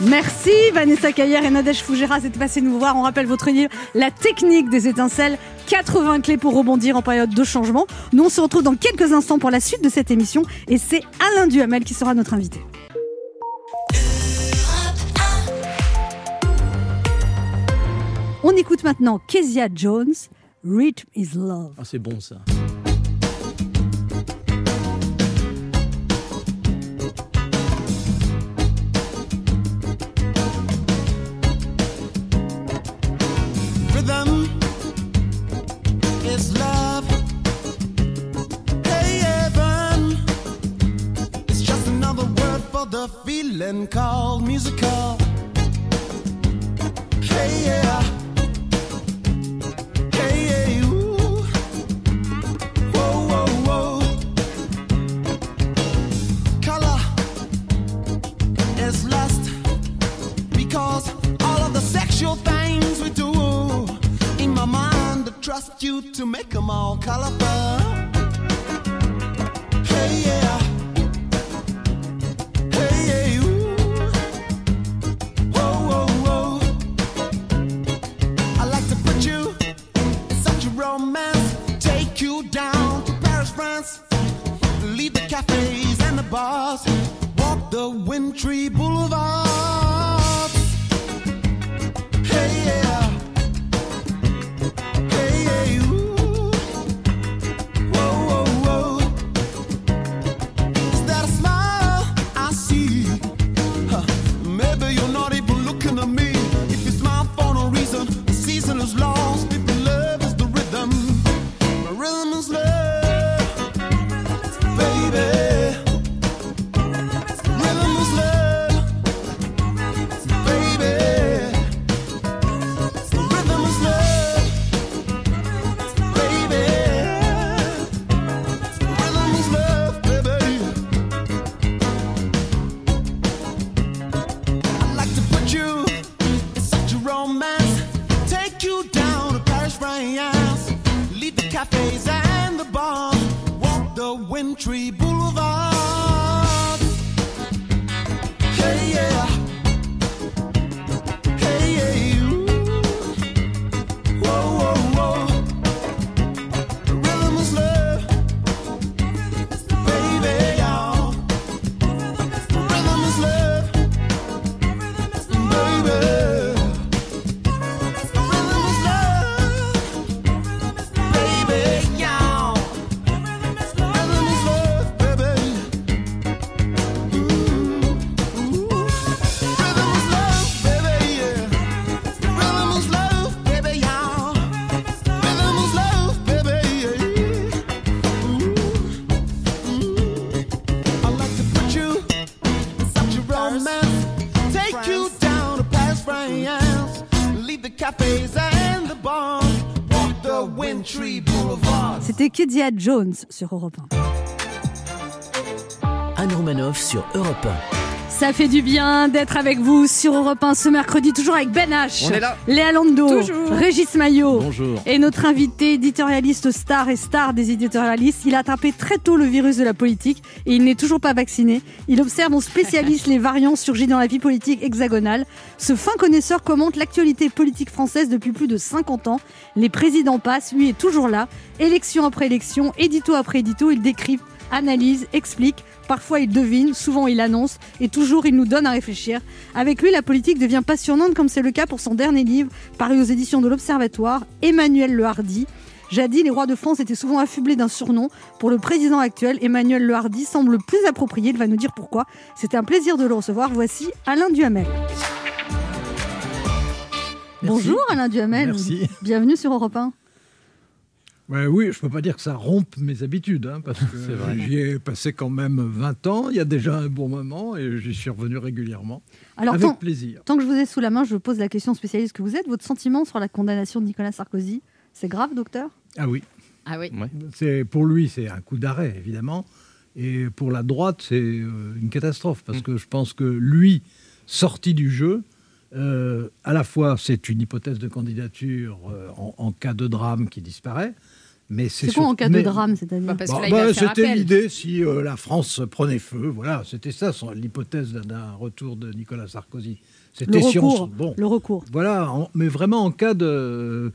Merci Vanessa Caillère et Nadège Fougera, c'est passé nous voir. On rappelle votre livre La technique des étincelles, 80 clés pour rebondir en période de changement. Nous on se retrouve dans quelques instants pour la suite de cette émission et c'est Alain Duhamel qui sera notre invité. On écoute maintenant Kezia Jones, Rhythm is Love. Ah, c'est bon ça. For the feeling called musical. Hey, yeah. Hey, yeah, ooh. Whoa, whoa, whoa. Color is lust because all of the sexual things we do in my mind to trust you to make them all colorful. The wintry Kedia Jones sur Europe 1. Anne Romanoff sur Europe Ça fait du bien d'être avec vous sur Europe 1 ce mercredi, toujours avec Ben H, On est là. Léa Lando, Toujours. Régis Maillot Bonjour. et notre invité éditorialiste star et star des éditorialistes. Il a attrapé très tôt le virus de la politique et il n'est toujours pas vacciné. Il observe en spécialiste [laughs] les variants surgis dans la vie politique hexagonale. Ce fin connaisseur commente l'actualité politique française depuis plus de 50 ans. Les présidents passent, lui est toujours là. Élection après élection, édito après édito, il décrypte, analyse, explique. Parfois il devine, souvent il annonce, et toujours il nous donne à réfléchir. Avec lui, la politique devient passionnante, comme c'est le cas pour son dernier livre, paru aux éditions de l'Observatoire, Emmanuel Le Hardy. Jadis, les rois de France étaient souvent affublés d'un surnom. Pour le président actuel, Emmanuel Le Hardy semble le plus approprié. Il va nous dire pourquoi. C'était un plaisir de le recevoir. Voici Alain Duhamel. Bonjour Alain Duhamel. Merci. Bienvenue sur Europe 1. Ouais, oui, je peux pas dire que ça rompe mes habitudes, hein, parce [laughs] que j'y ai passé quand même 20 ans, il y a déjà un bon moment, et j'y suis revenu régulièrement, Alors, avec tant, plaisir. tant que je vous ai sous la main, je pose la question spécialiste que vous êtes. Votre sentiment sur la condamnation de Nicolas Sarkozy C'est grave, docteur? Ah oui, Ah oui. c'est pour lui, c'est un coup d'arrêt, évidemment, et pour la droite, c'est euh, une catastrophe, parce que je pense que lui, sorti du jeu, euh, à la fois, c'est une hypothèse de candidature euh, en, en cas de drame qui disparaît, mais c'est C'est quoi en cas de drame, c'est-à-dire Bah, bah, faire C'était l'idée si euh, la France prenait feu. Voilà, c'était ça son- l'hypothèse d'un- retour de Nicolas Sarkozy. C'était si on bon, Le recours. voilà, en- mais vraiment en cas de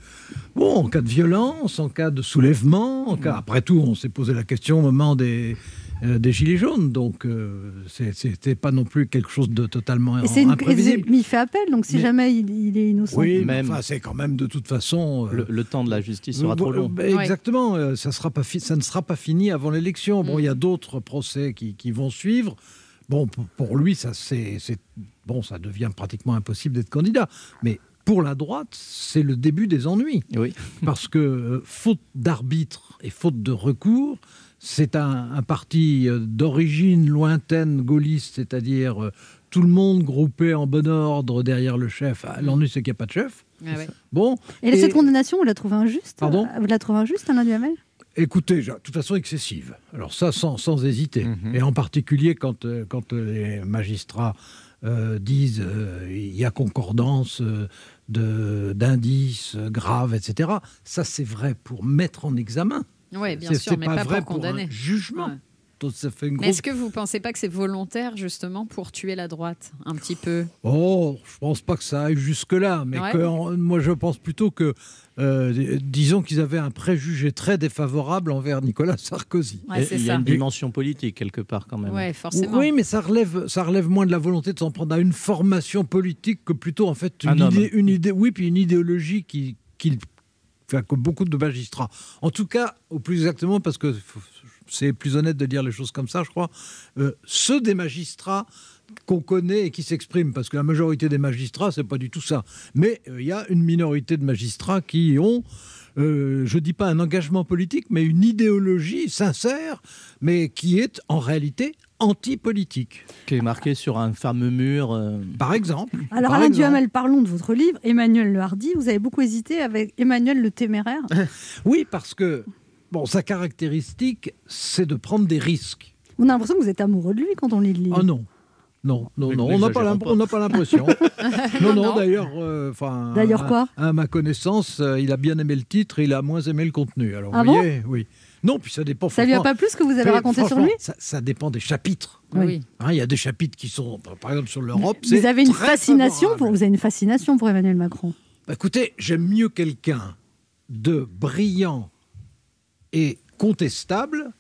bon, en cas de violence, en cas de soulèvement, en cas. Après tout, on s'est posé la question au moment des des gilets jaunes, donc euh, c'est- c'était pas non plus quelque chose de totalement Et c'est une- imprévisible. mais il fait appel, donc si Mais- jamais il, il est innocent. Oui, mais Même. enfin, c'est quand même de toute façon. euh, Le, le temps de la justice sera trop euh, long. bah, Ouais. Exactement, euh, ça, sera pas fi- ça ne sera pas fini avant l'élection. Bon, Mm. il y a d'autres procès qui, qui vont suivre. Bon, pour, pour lui, ça, c'est, c'est- bon, ça devient pratiquement impossible d'être candidat. Mais pour la droite, c'est le début des ennuis. Oui. Parce que, euh, faute d'arbitre et faute de recours, c'est un, un parti euh, d'origine lointaine gaulliste, c'est-à-dire euh, tout le monde groupé en bon ordre derrière le chef. Ah, L'ennui, c'est qu'il n'y a pas de chef. Ah ouais. Bon, Et, Et- cette condamnation, vous la trouvez injuste? Pardon? Vous la trouvez injuste, Alain Duhamel? Écoutez, de toute façon excessive. Alors ça, sans, sans hésiter. Mhm. Et en particulier quand, euh, quand les magistrats euh, disent euh, il y a concordance euh, de- d'indices graves, etc. Ça, c'est vrai pour mettre en examen. Oui, bien sûr, mais pas pas, vrai pour pour un condamner. jugement. Ouais. Donc, ça fait une Mais grosse... est-ce que vous pensez pas que c'est volontaire justement pour tuer la droite un petit peu? Oh, je pense pas que ça aille jusque-là, mais Ouais. que, en- moi je pense plutôt que, euh, disons qu'ils avaient un préjugé très défavorable envers Nicolas Sarkozy. Ouais, il y a une dimension politique quelque part quand même. Ouais, forcément. Oui, mais ça relève, ça relève moins de la volonté de s'en prendre à une formation politique que plutôt en fait Un une idée, une idée, oui, puis une idéologie qui, qui beaucoup de magistrats. En tout cas, au plus exactement, parce que c'est plus honnête de dire les choses comme ça, je crois, euh, ceux des magistrats qu'on connaît et qui s'expriment, parce que la majorité des magistrats, c'est pas du tout ça. Mais euh, il y a une minorité de magistrats qui ont, euh, je dis pas un engagement politique, mais une idéologie sincère, mais qui est en réalité anti-politique. Qui est marqué sur un fameux mur. euh, Par exemple. Alors Par Alain exemple. Duhamel, parlons de votre livre, Emmanuel Le Hardy. Vous avez beaucoup hésité avec Emmanuel le Téméraire. [laughs] Oui, parce que bon, sa caractéristique, c'est de prendre des risques. On a l'impression que vous êtes amoureux de lui quand on lit le livre. Oh non. Non, non, non, on n'a pas pas. on n'a pas l'impression. [laughs] non, non, Non. d'ailleurs, euh, enfin. D'ailleurs à- quoi À ma connaissance, euh, il a bien aimé le titre, il a moins aimé le contenu. Alors, Ah vous bon voyez, oui. Non, puis ça dépend. Ça lui a pas plu ce que vous avez raconté sur lui ça, ça dépend des chapitres. Oui. Hein, Il y a des chapitres qui sont, par exemple, sur l'Europe. Vous avez une très fascination pour vous avez une fascination pour Emmanuel Macron. Bah, écoutez, j'aime mieux quelqu'un de brillant et contestable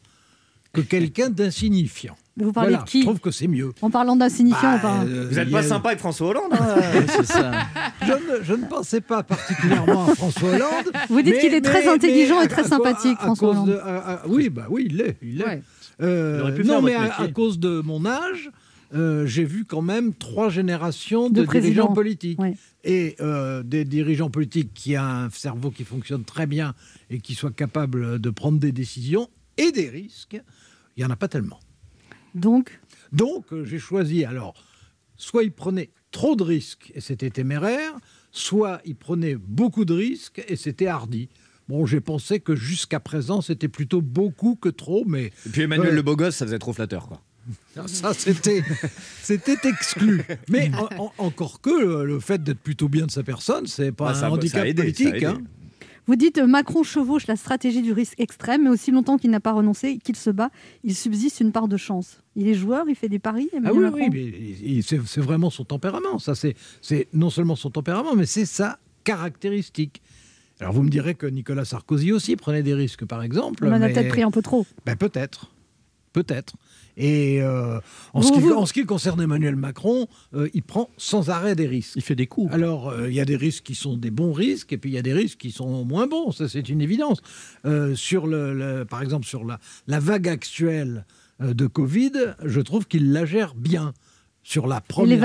que quelqu'un d'insignifiant. Vous parlez Voilà, de qui Je trouve que c'est mieux. En parlant d'insignifiant, Bah, euh, Vous n'êtes pas a- sympa avec François Hollande hein [laughs] c'est ça. [laughs] je ne, je ne pensais pas particulièrement à François Hollande. Vous dites qu'il est très mais- intelligent mais et très à- sympathique, à François Hollande. de- à- à- oui, bah oui, il l'est. Il l'est. Ouais. Euh, Il aurait pu non, faire mais à, cause de mon âge, euh, j'ai vu quand même trois générations De dirigeants politiques. Ouais. Et euh, des dirigeants politiques qui a un cerveau qui fonctionne très bien et qui soit capable de prendre des décisions et des risques, il n'y en a pas tellement. Donc, Donc, euh, j'ai choisi alors soit il prenait trop de risques et c'était téméraire, soit il prenait beaucoup de risques et c'était hardi. Bon, j'ai pensé que jusqu'à présent, c'était plutôt beaucoup que trop, mais... Et puis Emmanuel le beau gosse, ça faisait trop flatteur, quoi. Ça, c'était, c'était exclu. Mais [laughs] en- en- encore que euh, le fait d'être plutôt bien de sa personne, c'est pas Ah, un ça- handicap ça politique. hein. Vous dites euh, Macron chevauche la stratégie du risque extrême, mais aussi longtemps qu'il n'a pas renoncé, qu'il se bat, il subsiste une part de chance. Il est joueur, il fait des paris. Ah Emmanuel oui, Macron oui, c'est, vraiment son tempérament. Ça, c'est, c'est non seulement son tempérament, mais c'est sa caractéristique. Alors vous me direz que Nicolas Sarkozy aussi prenait des risques, par exemple. On en a mais- peut-être pris un peu trop. Ben, peut-être. Peut-être. Et euh, en, Vous- ce qui, vous- en ce qui concerne Emmanuel Macron, euh, il prend sans arrêt des risques. Il fait des coups. Alors, euh, il y a des risques qui sont des bons risques, et puis il y a des risques qui sont moins bons, ça c'est une évidence. Sur le, le- par exemple, sur la, la vague actuelle de Covid, je trouve qu'il la gère bien. Sur la première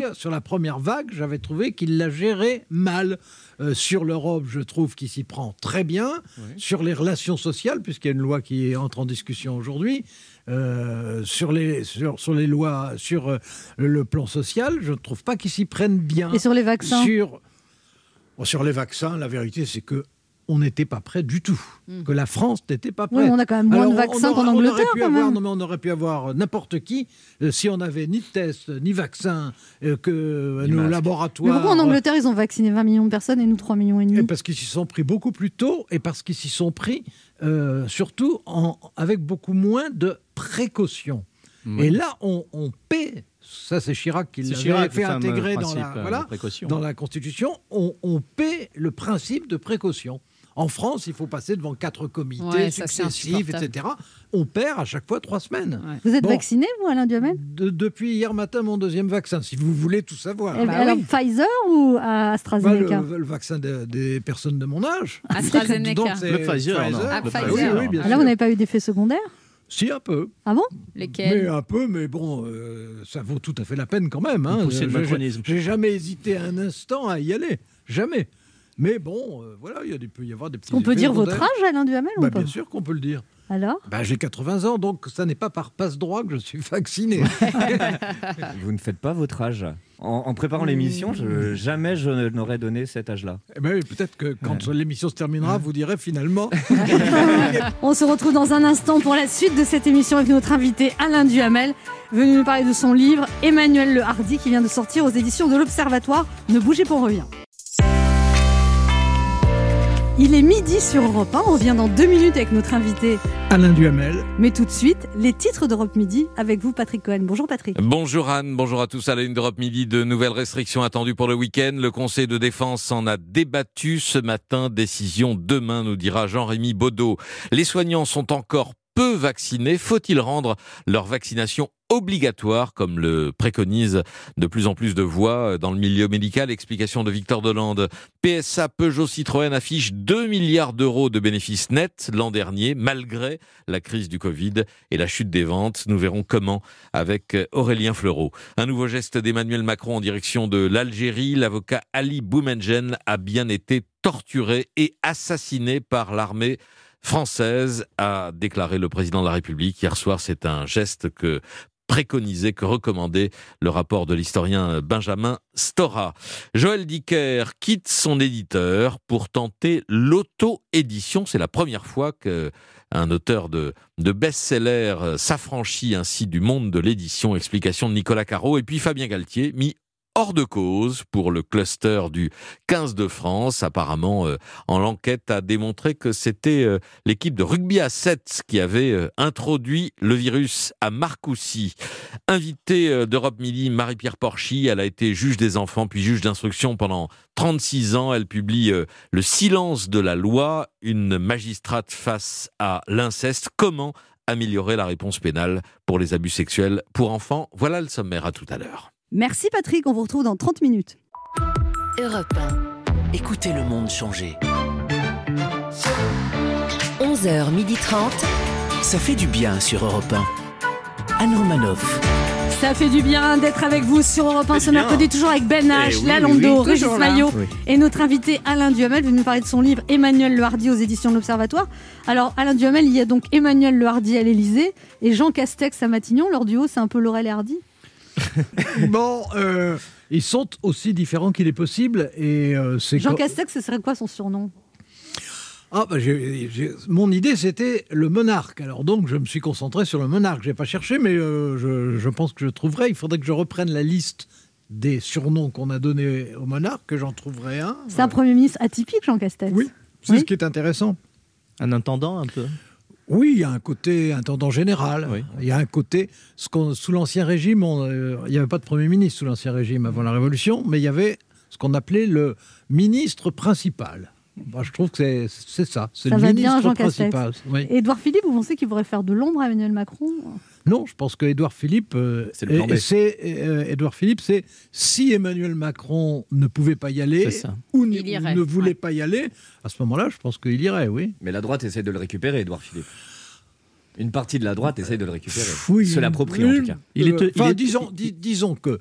vague, sur la première vague, j'avais trouvé qu'il la gérait mal. Euh, sur l'Europe, je trouve qu'il s'y prend très bien. Sur les relations sociales, puisqu'il y a une loi qui entre en discussion aujourd'hui, euh, sur, les, sur, sur les lois, sur euh, le plan social, je ne trouve pas qu'ils s'y prennent bien. Et sur les vaccins Sur, Bon, sur les vaccins, la vérité, c'est que on n'était pas prêt du tout. Que la France n'était pas Oui, prête. mais on a quand même moins de vaccins qu'en aurait- on aurait Angleterre, pu quand avoir- même. non, mais on aurait pu avoir n'importe qui euh, si on n'avait ni test, ni vaccin, euh, que nos Mais laboratoires. pourquoi en Angleterre ils ont vacciné 20 millions de personnes et nous 3 millions et demi Et parce qu'ils s'y sont pris beaucoup plus tôt et parce qu'ils s'y sont pris euh, surtout en, avec beaucoup moins de précautions. Oui. Et là, on, on paie. Ça, c'est Chirac qui l'avait fait intégrer dans la, euh, voilà, précaution. dans la Constitution. On, on paie le principe de précaution. En France, il faut passer devant quatre comités Ouais, successifs, etc. On perd à chaque fois trois semaines. Vous êtes Bon, vacciné, vous, Alain Duhamel? De- Depuis hier matin, mon deuxième vaccin, si vous voulez tout savoir. Eh ben, Alors, Pfizer ou à Bah, AstraZeneca le, le vaccin de- des personnes de mon âge. AstraZeneca. Donc, c'est Le Pfizer, non. Ah, Pfizer. Oui, oui, bien Ah, sûr. vous n'avez pas eu d'effet secondaire? Si, un peu. Ah bon? Mais Lesquels un peu, mais bon, euh, ça vaut tout à fait la peine quand même. Hein. De J'ai- macronisme. J'ai jamais hésité un instant à y aller. Jamais. Mais bon, euh, voilà, il peut y avoir des petits On peut dire votre âge, Alain Duhamel ou Bah, pas? Bien sûr qu'on peut le dire. Alors? Bah, J'ai 80 ans, donc ça n'est pas par passe-droit que je suis vacciné. [laughs] Vous ne faites pas votre âge. En, en préparant l'émission, je- jamais je n'aurais donné cet âge-là. Eh ben oui, Peut-être que quand l'émission se terminera, vous direz finalement. [laughs] On se retrouve dans un instant pour la suite de cette émission avec notre invité Alain Duhamel, venu nous parler de son livre Emmanuel Le Hardy qui vient de sortir aux éditions de l'Observatoire. Ne bougez pas, on revient. Il est midi sur Europe 1, on revient dans deux minutes avec notre invité. Alain Duhamel. Mais tout de suite, les titres d'Europe Midi avec vous, Patrick Cohen. Bonjour Patrick. Bonjour Anne, bonjour à tous à la une d'Europe Midi. De nouvelles restrictions attendues pour le week-end. Le Conseil de défense en a débattu ce matin. Décision demain, nous dira Jean-Rémy Baudot. Les soignants sont encore peu vaccinés. Faut-il rendre leur vaccination obligatoire, comme le préconisent de plus en plus de voix dans le milieu médical? Explication de Victor Delande. PSA Peugeot Citroën affiche 2 milliards d'euros de bénéfices nets l'an dernier, malgré la crise du Covid et la chute des ventes. Nous verrons comment avec Aurélien Fleureau. Un nouveau geste d'Emmanuel Macron en direction de l'Algérie. L'avocat Ali Boumengen a bien été torturé et assassiné par l'armée française, a déclaré le président de la République. Hier soir, c'est un geste que préconisé, que recommandait le rapport de l'historien Benjamin Stora. Joël Dicker quitte son éditeur pour tenter l'auto-édition. C'est la première fois que un auteur de, de best-seller s'affranchit ainsi du monde de l'édition. Explication de Nicolas Caro et puis Fabien Galtier, mis hors de cause pour le cluster du 15 de France. Apparemment, euh, en l'enquête a démontré que c'était euh, l'équipe de rugby à 7 qui avait euh, introduit le virus à Marcoussis. Invitée euh, d'Europe Midi, Marie-Pierre Porchy, elle a été juge des enfants puis juge d'instruction pendant 36 ans. Elle publie euh, Le silence de la loi, une magistrate face à l'inceste. Comment améliorer la réponse pénale pour les abus sexuels pour enfants? Voilà le sommaire. À tout à l'heure. Merci Patrick, on vous retrouve dans 30 minutes. Europe Écoutez le monde changer. 1. 11h30. Ça fait du bien sur Europe 1. Anne Romanoff. Ça fait du bien d'être avec vous sur Europe 1 ce bien. mercredi, toujours avec Ben H, Eh oui, Lalando, oui, oui, Régis. Maillot Oui. et notre invité Alain Duhamel venu nous parler de son livre Emmanuel Le Hardy aux éditions de l'Observatoire. Alors Alain Duhamel, il y a donc Emmanuel Le Hardy à l'Elysée et Jean Castex à Matignon. Leur duo, c'est un peu Laurel et Hardy [laughs] bon, euh, ils sont aussi différents qu'il est possible. Et euh, c'est Jean Castex, ce serait quoi son surnom? Ah, bah, j'ai- j'ai- mon idée, c'était le monarque. Alors donc, je me suis concentré sur le monarque. Je n'ai pas cherché, mais euh, je, je pense que je trouverai. Il faudrait que je reprenne la liste des surnoms qu'on a donnés au monarque, que j'en trouverai un. C'est un Premier ministre atypique, Jean Castex? Oui, c'est ce qui est intéressant. Un intendant, un peu Oui, il y a un côté intendant général. Il y a un côté. Ce sous l'Ancien Régime, on, euh, il n'y avait pas de Premier ministre sous l'Ancien Régime avant la Révolution, mais il y avait ce qu'on appelait le ministre principal. Moi, je trouve que c'est- c'est ça. C'est le va ministre bien, Jean principal. Oui. Édouard Philippe, vous pensez qu'il pourrait faire de l'ombre à Emmanuel Macron? Non, je pense que Édouard Philippe, euh, C'est euh, Édouard Philippe, c'est si Emmanuel Macron ne pouvait pas y aller ou, irait, ne voulait pas y aller, à ce moment-là, je pense qu'il irait, oui. Mais la droite essaie de le récupérer, Édouard Philippe. Une partie de la droite essaie de le récupérer. Oui, Se l'approprie, en tout cas. euh, enfin, disons, dis- disons que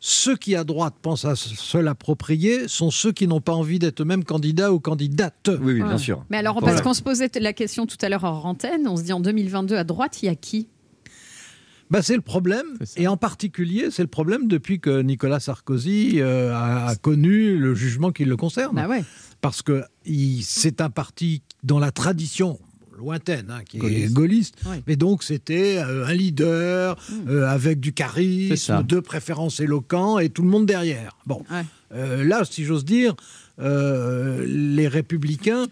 ceux qui à droite pensent à se l'approprier sont ceux qui n'ont pas envie d'être eux-mêmes candidats ou candidates. Oui, oui, Ouais. Mais alors, parce qu'on se posait la question tout à l'heure hors antenne, on se dit en 2022, à droite, il y a qui? Bah, c'est le problème, et en particulier, c'est le problème depuis que Nicolas Sarkozy euh, a, a connu le jugement qui le concerne. Bah ouais. Parce que c'est un parti dont la tradition lointaine, hein, qui est Gaulliste. Oui. mais donc c'était euh, un leader euh, avec du charisme, de préférence éloquent et tout le monde derrière. Bon, Euh, là, si j'ose dire, euh, les républicains,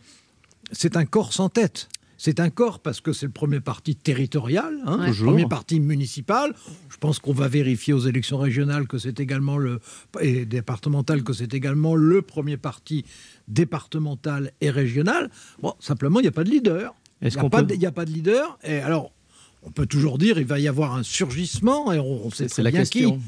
c'est un corps sans tête. C'est un corps parce que c'est le premier parti territorial, hein, Ouais. le Toujours. premier parti municipal. Je pense qu'on va vérifier aux élections régionales que c'est également le et départementales que c'est également le premier parti départemental et régional. Bon, simplement il n'y a pas de leader. Il n'y a, pas peut- de- il y a pas de leader. Et alors, on peut toujours dire il va y avoir un surgissement et on, on sait C'est très la bien question. qui.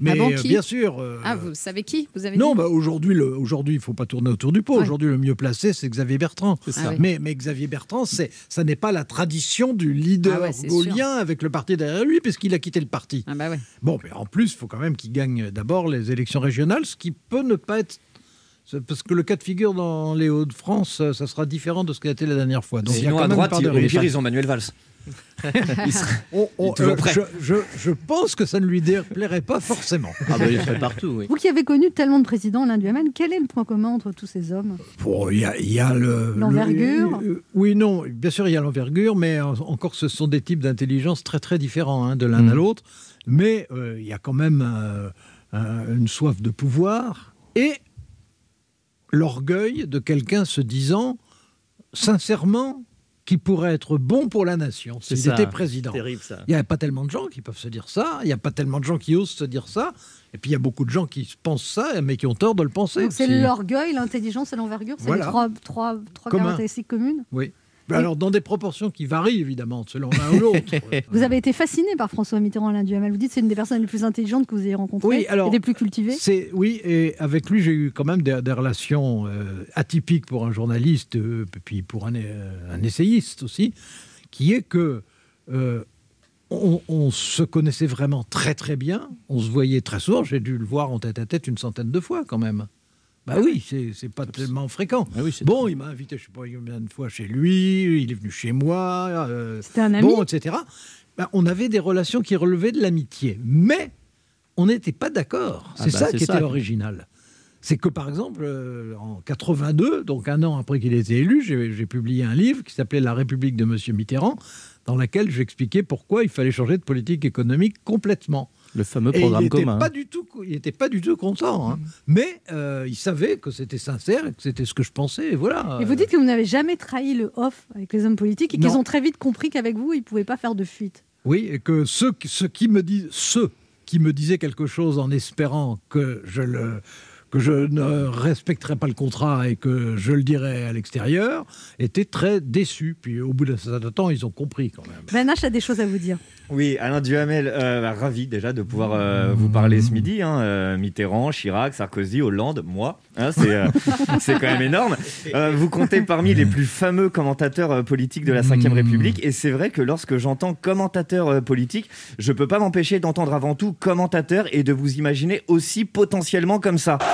Mais Ah bon, euh, qui bien sûr. euh, Ah, vous savez qui Vous avez non, bah aujourd'hui, le- aujourd'hui, il faut pas tourner autour du pot. Ouais. Aujourd'hui, le mieux placé, c'est Xavier Bertrand. ça. Ah oui. mais, mais Xavier Bertrand, c'est, ça n'est pas la tradition du leader Ah ouais, c'est gaulien sûr. avec le parti derrière lui, puisqu'il a quitté le parti. Ah bah ouais. Bon, mais en plus, il faut quand même qu'il gagne d'abord les élections régionales, ce qui peut ne pas être. Parce que le cas de figure dans les Hauts-de-France, euh, ça sera différent de ce qui a été la dernière fois. Donc, il y a Sinon, quand à même droite, ils- pire, ils ont Manuel Valls. [laughs] Il serait- On- on- il est toujours euh, je, je- je pense que ça ne lui déplairait pas forcément. Ah bah, il serait partout, oui. Vous qui avez connu tellement de présidents, Alain Duhamel, quel est le point commun entre tous ces hommes? Bon, il y a, il y a le. L'envergure? le- euh, Oui, non, bien sûr, il y a l'envergure, mais en- encore, ce sont des types d'intelligence très, très différents hein, de l'un à l'autre. Mais euh, il y a quand même euh, un- une soif de pouvoir et l'orgueil de quelqu'un se disant sincèrement qu'il pourrait être bon pour la nation C'est s'il ça. était président. Terrible, ça. Il n'y a pas tellement de gens qui peuvent se dire ça, il n'y a pas tellement de gens qui osent se dire ça, et puis il y a beaucoup de gens qui pensent ça, mais qui ont tort de le penser. Donc c'est l'orgueil, l'intelligence et l'envergure C'est Voilà. les trois, trois, caractéristiques communes? Oui. Mais Alors, dans des proportions qui varient, évidemment, selon l'un ou l'autre. [laughs] Vous avez été fasciné par François Mitterrand, Alain Duhamel. Vous dites que c'est une des personnes les plus intelligentes que vous ayez rencontrées Oui, alors, et des plus cultivées. C'est oui, et avec lui, j'ai eu quand même des, des relations euh, atypiques pour un journaliste, euh, puis pour un, euh, un essayiste aussi, qui est que on, on se connaissait vraiment très très bien, on se voyait très souvent. J'ai dû le voir en tête à tête une centaine de fois quand même. Bah oui, c'est c'est pas tellement fréquent. bon, il m'a invité, je sais pas combien de fois chez lui, il est venu chez moi. euh, C'était un ami Bon, etc. Bah, on avait des relations qui relevaient de l'amitié, mais on n'était pas d'accord. Ah C'est bah, ça c'est qui ça. était original. C'est que par exemple, euh, en 82, donc un an après qu'il ait été élu, j'ai j'ai publié un livre qui s'appelait La République de Monsieur Mitterrand, dans lequel j'expliquais pourquoi il fallait changer de politique économique complètement. Le fameux Et programme il n'était commun. pas du tout, il était pas du tout content, hein. mais euh, il savait que c'était sincère et que c'était ce que je pensais. Et voilà. Et vous dites que vous n'avez jamais trahi le off avec les hommes politiques et qu'ils ont très vite compris qu'avec vous, ils ne pouvaient pas faire de fuite. Oui, et que ceux qui me disent, ceux qui me disaient quelque chose en espérant que je le que je ne respecterais pas le contrat et que je le dirais à l'extérieur, étaient très déçus. Puis au bout d'un certain temps, ils ont compris quand même. Ben H a des choses à vous dire. Oui, Alain Duhamel, euh, bah, ravi déjà de pouvoir euh, vous parler ce midi. hein, euh, Mitterrand, Chirac, Sarkozy, Hollande, moi. hein, c'est euh, [laughs] c'est quand même énorme. Euh, vous comptez parmi les plus fameux commentateurs euh, politiques de la Ve République. Et c'est vrai que lorsque j'entends commentateur euh, politique, je peux pas m'empêcher d'entendre avant tout commentateur et de vous imaginer aussi potentiellement comme ça.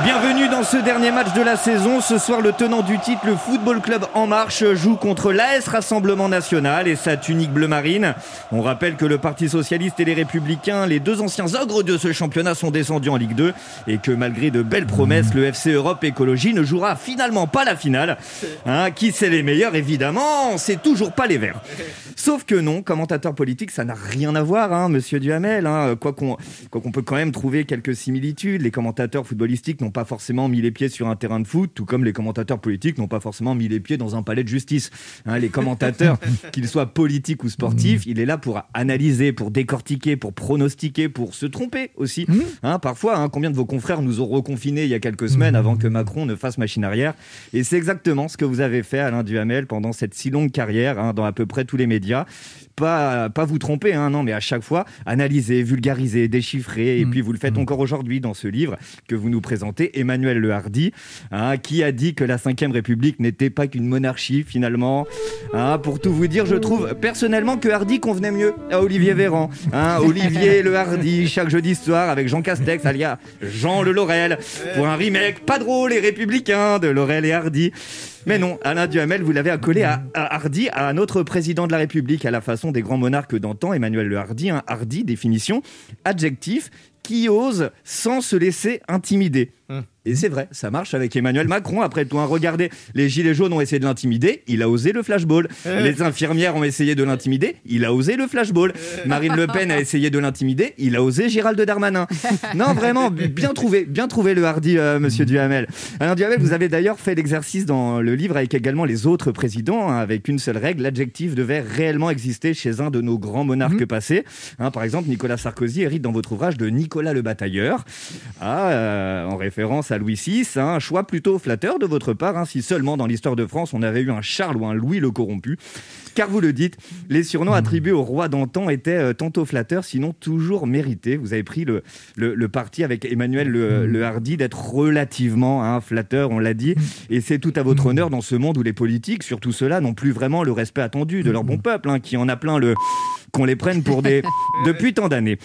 Bienvenue dans ce dernier match de la saison. Ce soir, le tenant du titre, le Football Club En Marche, joue contre l'AS Rassemblement National et sa tunique bleu marine. On rappelle que le Parti Socialiste et les Républicains, les deux anciens ogres de ce championnat, sont descendus en Ligue 2 et que malgré de belles promesses, le FC Europe Écologie ne jouera finalement pas la finale. Hein, qui c'est les meilleurs Évidemment, c'est toujours pas les Verts. Sauf que non, commentateur politique, ça n'a rien à voir, hein, monsieur Duhamel. Hein, quoi qu'on peut quand même trouver quelques similitudes. Les commentateurs footballistiques n'ont pas forcément mis les pieds sur un terrain de foot, tout comme les commentateurs politiques n'ont pas forcément mis les pieds dans un palais de justice. Hein, les commentateurs, [laughs] qu'ils soient politiques ou sportifs, il est là pour analyser, pour décortiquer, pour pronostiquer, pour se tromper aussi. Hein, parfois, hein, combien de vos confrères nous ont reconfinés il y a quelques semaines avant que Macron ne fasse machine arrière? Et c'est exactement ce que vous avez fait, Alain Duhamel, pendant cette si longue carrière, dans à peu près tous les médias. Pas, pas vous tromper, non, mais à chaque fois, analyser, vulgariser, déchiffrer, et puis vous le faites encore aujourd'hui dans ce livre que vous nous présentez, Emmanuel Le Hardy, hein, qui a dit que la Ve République n'était pas qu'une monarchie finalement. Hein, pour tout vous dire, je trouve personnellement que Hardy convenait mieux à Olivier Véran. Hein, [laughs] Olivier Le Hardy, chaque jeudi soir avec Jean Castex, alias Jean Le Laurel, pour un remake pas drôle et républicain de Laurel et Hardy. Mais non, Alain Duhamel, vous l'avez accolé à, à Hardy, à un autre président de la République, à la façon des grands monarques d'antan, Emmanuel Le Hardy. Un Hardy, définition, adjectif, qui ose sans se laisser intimider. Et c'est vrai, ça marche avec Emmanuel Macron. Après tout, hein, regardez, les gilets jaunes ont essayé de l'intimider, il a osé le flashball. Les infirmières ont essayé de l'intimider, il a osé le flashball. Marine Le Pen a essayé de l'intimider, il a osé Gérald Darmanin. [laughs] Non, vraiment, bien trouvé, bien trouvé le hardy, euh, monsieur Duhamel. Alain Duhamel, vous avez d'ailleurs fait l'exercice dans le livre avec également les autres présidents, hein, avec une seule règle, l'adjectif devait réellement exister chez un de nos grands monarques passés. Hein, par exemple, Nicolas Sarkozy hérite dans votre ouvrage de Nicolas le Batailleur, Ah, euh, en référence à Louis VI, hein, un choix plutôt flatteur de votre part, hein, si seulement dans l'histoire de France on avait eu un Charles ou un Louis le corrompu. Car vous le dites, les surnoms attribués au roi d'antan étaient euh, tantôt flatteurs, sinon toujours mérités. Vous avez pris le, parti avec Emmanuel le, le Hardy d'être relativement hein, flatteur, on l'a dit, et c'est tout à votre honneur dans ce monde où les politiques, surtout ceux-là, n'ont plus vraiment le respect attendu de leur bon peuple, hein, qui en a plein le qu'on les prenne pour des [laughs] depuis tant d'années.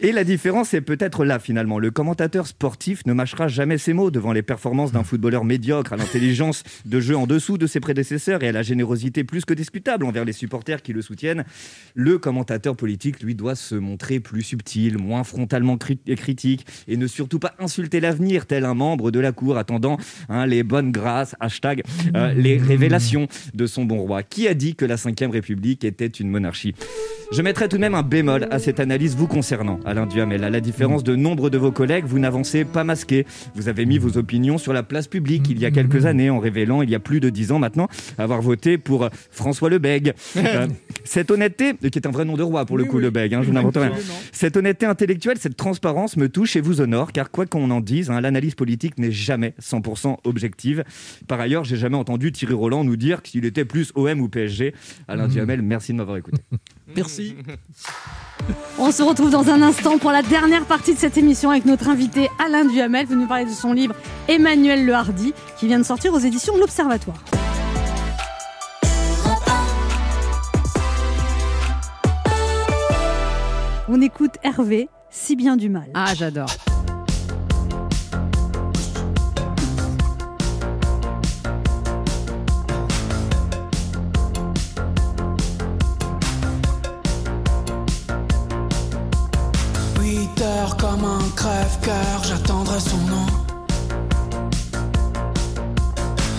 Et la différence est peut-être là finalement. Le commentateur sportif ne mâchera jamais ses mots devant les performances d'un footballeur médiocre à l'intelligence de jeu en dessous de ses prédécesseurs et à la générosité plus que discutable envers les supporters qui le soutiennent. Le commentateur politique, lui, doit se montrer plus subtil, moins frontalement cri- critique et ne surtout pas insulter l'avenir tel un membre de la cour attendant hein, les bonnes grâces, hashtag, euh, les révélations de son bon roi. Qui a dit que la Ve République était une monarchie? Je mettrai tout de même un bémol à cette analyse vous concernant, Alain Duhamel. À la différence de nombre de vos collègues, vous n'avancez pas masqué. Vous avez mis vos opinions sur la place publique il y a quelques années en révélant, il y a plus de dix ans maintenant, avoir voté pour François Lebègue. [laughs] Euh, cette honnêteté, qui est un vrai nom de roi pour le coup, Lebègue, hein, je n'invente rien. Cette honnêteté intellectuelle, cette transparence me touche et vous honore, car quoi qu'on en dise, hein, l'analyse politique n'est jamais 100% objective. Par ailleurs, j'ai jamais entendu Thierry Roland nous dire qu'il était plus OM ou PSG. Alain Duhamel, merci de m'avoir écouté. [laughs] Merci. [laughs] On se retrouve dans un instant pour la dernière partie de cette émission avec notre invité Alain Duhamel. Vous nous parler de son livre Emmanuel Le Hardy qui vient de sortir aux éditions L'Observatoire. On écoute Hervé, si bien du mal. Ah, j'adore. J'attendrai son nom.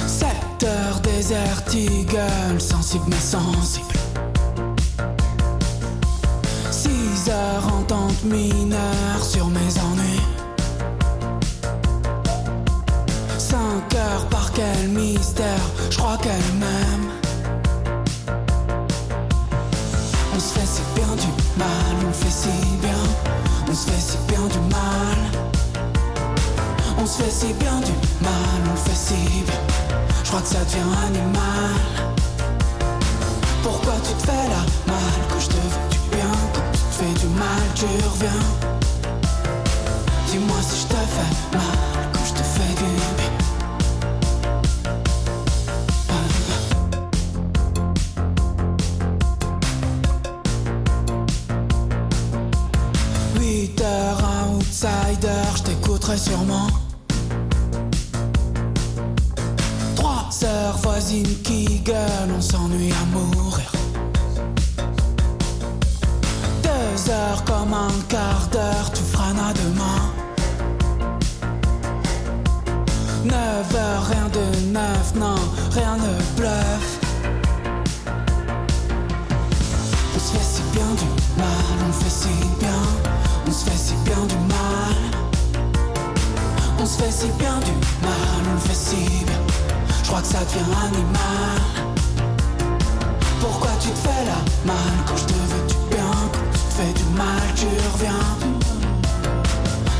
7 heures désert eagle, sensible mais sensible. 6 heures entente mineure sur mes ennuis. 5 heures par quel mystère, je crois qu'elle m'aime. On se fait si bien du mal, on fait si bien. On se fait si bien du mal. Se fait si bien du mal, on le fait si bien. Je crois que ça devient animal. Pourquoi tu te fais la mal que je te veux du bien? Quand tu te fais du mal, tu reviens. Dis-moi si je te fais mal que je te fais du bien. Outsider, je t'écouterai sûrement. Comme un quart d'heure, tu feras demain. Neuf heures, rien de neuf, non, rien ne bluffe. On se fait si bien du mal, on fait si bien, on se fait si bien du mal. On se fait si bien du mal, on fait si bien. Je crois que ça devient animal. Pourquoi tu te fais la mal quand je te veux mal, tu reviens.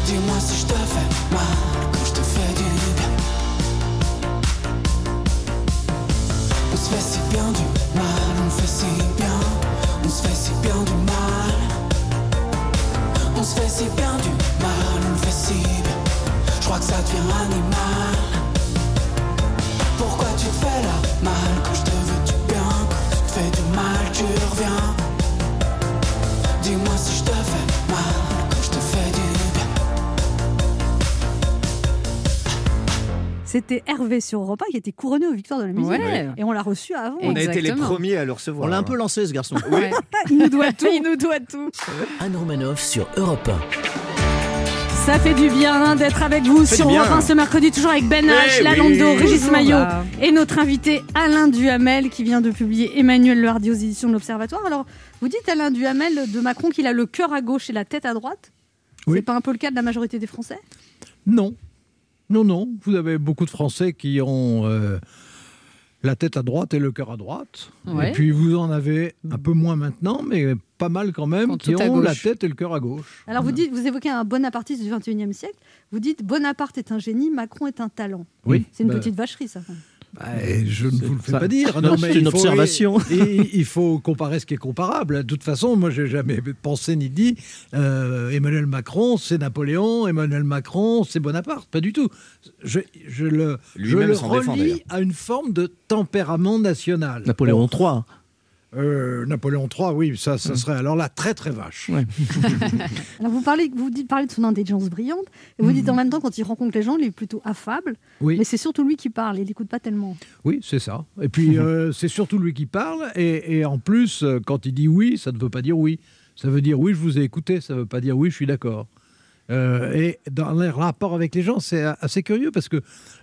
Dis-moi si je te fais mal quand je te fais du bien. On se fait si bien du mal, on fait si bien, on se fait si bien du mal. On se fait si bien du mal, on fait si bien. Je crois que ça devient animal. Pourquoi tu fais la mal quand je te veux du bien, quand tu fais du mal, tu reviens. C'était Hervé sur Europe 1 qui était couronné aux victoires de la musique. Ouais. Et on l'a reçu avant. On a été les premiers à le recevoir. On l'a un peu lancé, ce garçon. Ouais. [laughs] Il nous doit tout. Il nous doit tout. Anne Romanoff sur Europe Ça fait du bien d'être avec vous sur. Europe 1 ce mercredi, toujours avec Ben H, Eh Lalando, oui. Régis. Maillot et notre invité Alain Duhamel qui vient de publier Emmanuel Le Hardy aux éditions de l'Observatoire. Alors, vous dites Alain Duhamel de Macron qu'il a le cœur à gauche et la tête à droite Oui. C'est pas un peu le cas de la majorité des Français? Non. Non, non. Vous avez beaucoup de Français qui ont euh, la tête à droite et le cœur à droite. Ouais. Et puis vous en avez un peu moins maintenant, mais pas mal quand même, Quand qui ont la tête et le cœur à gauche. Alors, vous, dites, vous évoquez un bonapartiste du 21e siècle. Vous dites Bonaparte est un génie, Macron est un talent. Oui. C'est une Bah, petite vacherie, ça. Bah, je ne vous le fais ça- pas dire. c'est Non, mais une observation. [laughs] il, il faut comparer ce qui est comparable. De toute façon, moi, j'ai jamais pensé ni dit euh, Emmanuel Macron, c'est Napoléon. Emmanuel Macron, c'est Bonaparte. Pas du tout. Je, je le, je le défend, relie à une forme de tempérament national. Napoléon Bon, III. Euh, Napoléon III, oui, ça, ça serait alors là très très vache. Ouais. [laughs] Alors, vous parlez, vous dites, parlez de son intelligence brillante, et vous dites en même temps, quand il rencontre les gens, il est plutôt affable, Oui. mais c'est surtout lui qui parle, il n'écoute pas tellement. Oui, c'est ça. Et puis, [laughs] euh, c'est surtout lui qui parle. Et, et en plus, euh, quand il dit oui, ça ne veut pas dire oui. Ça veut dire oui, je vous ai écouté. Ça ne veut pas dire oui, je suis d'accord. Euh, et dans les rapports avec les gens, c'est assez curieux parce que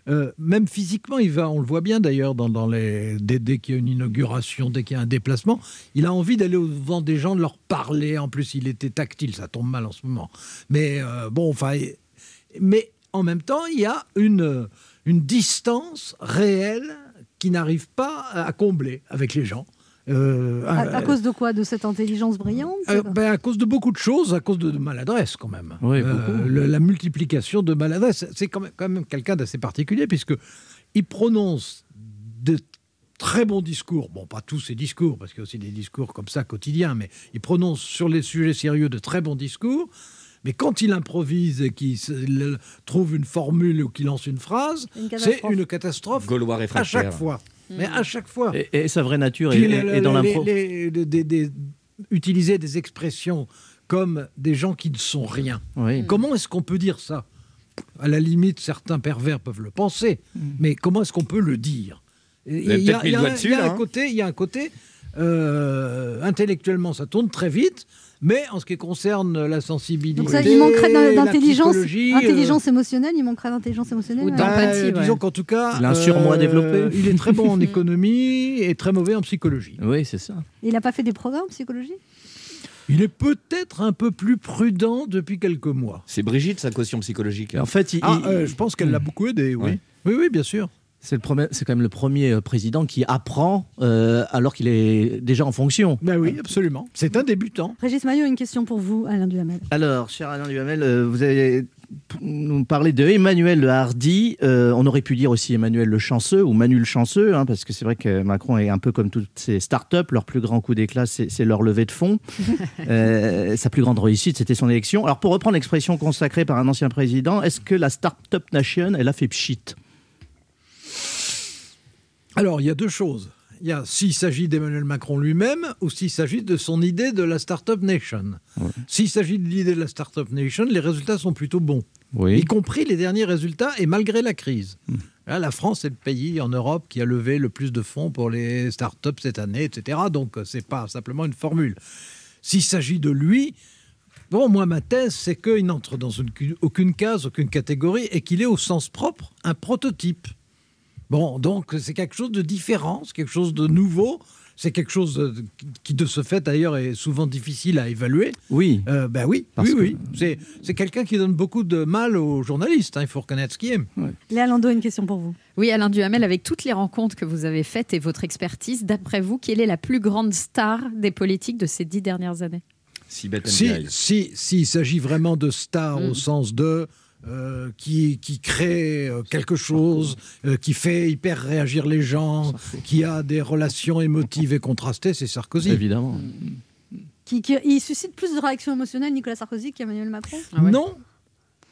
euh, même physiquement, il va, on le voit bien d'ailleurs, dans, les, dès, qu'il y a une inauguration, dès qu'il y a un déplacement, il a envie d'aller au devant des gens, de leur parler. En plus, il était tactile, ça tombe mal en ce moment. Mais euh, bon, enfin, mais en même temps, il y a une, une distance réelle qui n'arrive pas à combler avec les gens. Euh, À, à cause de quoi? De cette intelligence brillante? euh, ben, à cause de beaucoup de choses, à cause de, de maladresse quand même. Oui, Euh, le- la multiplication de maladresse, c'est quand même, quand même quelqu'un d'assez particulier puisque il prononce de très bons discours. Bon, pas tous ses discours parce qu'il y a aussi des discours comme ça quotidiens, mais il prononce sur les sujets sérieux de très bons discours. Mais quand il improvise et qu'il trouve une formule ou qu'il lance une phrase, Une c'est catastrophe. une catastrophe Gaulois à chaque fois. Mais à chaque fois. Et, et sa vraie nature est, est dans l'impro. utiliser des expressions comme des gens qui ne sont rien. Oui. Comment est-ce qu'on peut dire ça? À la limite, certains pervers peuvent le penser, mais comment est-ce qu'on peut le dire? Il y a, un- côté, il y a un côté euh, intellectuellement, ça tourne très vite. Mais en ce qui concerne la sensibilité, Donc ça, il manquerait d'intelligence, psychologie, euh, intelligence émotionnelle, il manquerait d'intelligence émotionnelle. Ou dans- d'empathie, ouais. Disons qu'en tout cas, Il a un surmoi développé. Il est très bon en [laughs] économie et très mauvais en psychologie. Oui, c'est ça. Il n'a pas fait des programmes en psychologie? Il est peut-être un peu plus prudent depuis quelques mois. C'est Brigitte, sa caution psychologique. En fait, il- Ah, il- euh, je pense qu'elle l'a beaucoup aidé, oui. Ouais. Oui, oui, bien sûr. C'est le premier- c'est quand même le premier euh, président qui apprend euh, alors qu'il est déjà en fonction. Ben oui, absolument. C'est un débutant. Régis Maillot, une question pour vous, Alain Duhamel. Alors, cher Alain Duhamel, euh, vous avez nous parlé de Emmanuel le Hardy. Euh, on aurait pu dire aussi Emmanuel le Chanceux ou Manu le Chanceux, hein, parce que c'est vrai que Macron est un peu comme toutes ces startups. Leur plus grand coup d'éclat, c'est c'est leur levée de fonds. [laughs] Euh, sa plus grande réussite, c'était son élection. Alors, pour reprendre l'expression consacrée par un ancien président, est-ce que la startup nation, elle a fait pchit? Alors, il y a deux choses. Il y a s'il s'agit d'Emmanuel Macron lui-même ou s'il s'agit de son idée de la Startup Nation. S'il s'agit de l'idée de la Startup Nation, les résultats sont plutôt bons. Oui. Y compris les derniers résultats et malgré la crise. Hmm. Hein, La France est le pays en Europe qui a levé le plus de fonds pour les startups cette année, etc. Donc, euh, c'est pas simplement une formule. S'il s'agit de lui, bon, moi, ma thèse, c'est qu'il n'entre dans une- aucune case, aucune catégorie, et qu'il est au sens propre un prototype. Bon, donc c'est quelque chose de différent, c'est quelque chose de nouveau, c'est quelque chose de- qui, de ce fait d'ailleurs, est souvent difficile à évaluer. Oui. Euh, ben oui, Parce oui, que- oui. C'est, c'est quelqu'un qui donne beaucoup de mal aux journalistes, hein, il faut reconnaître ce qu'il aime. Léa Lando a une question pour vous. Oui, Alain Duhamel, avec toutes les rencontres que vous avez faites et votre expertise, d'après vous, quelle est la plus grande star des politiques de ces dix dernières années? Si bête Si, si, s'il s'agit vraiment de star Mm. au sens de euh, qui, qui crée euh, quelque chose, euh, qui fait hyper réagir les gens, qui a des relations émotives et contrastées, c'est Sarkozy. Évidemment. Qui, qui- il suscite plus de réactions émotionnelles, Nicolas Sarkozy, qu'Emmanuel Macron? Non,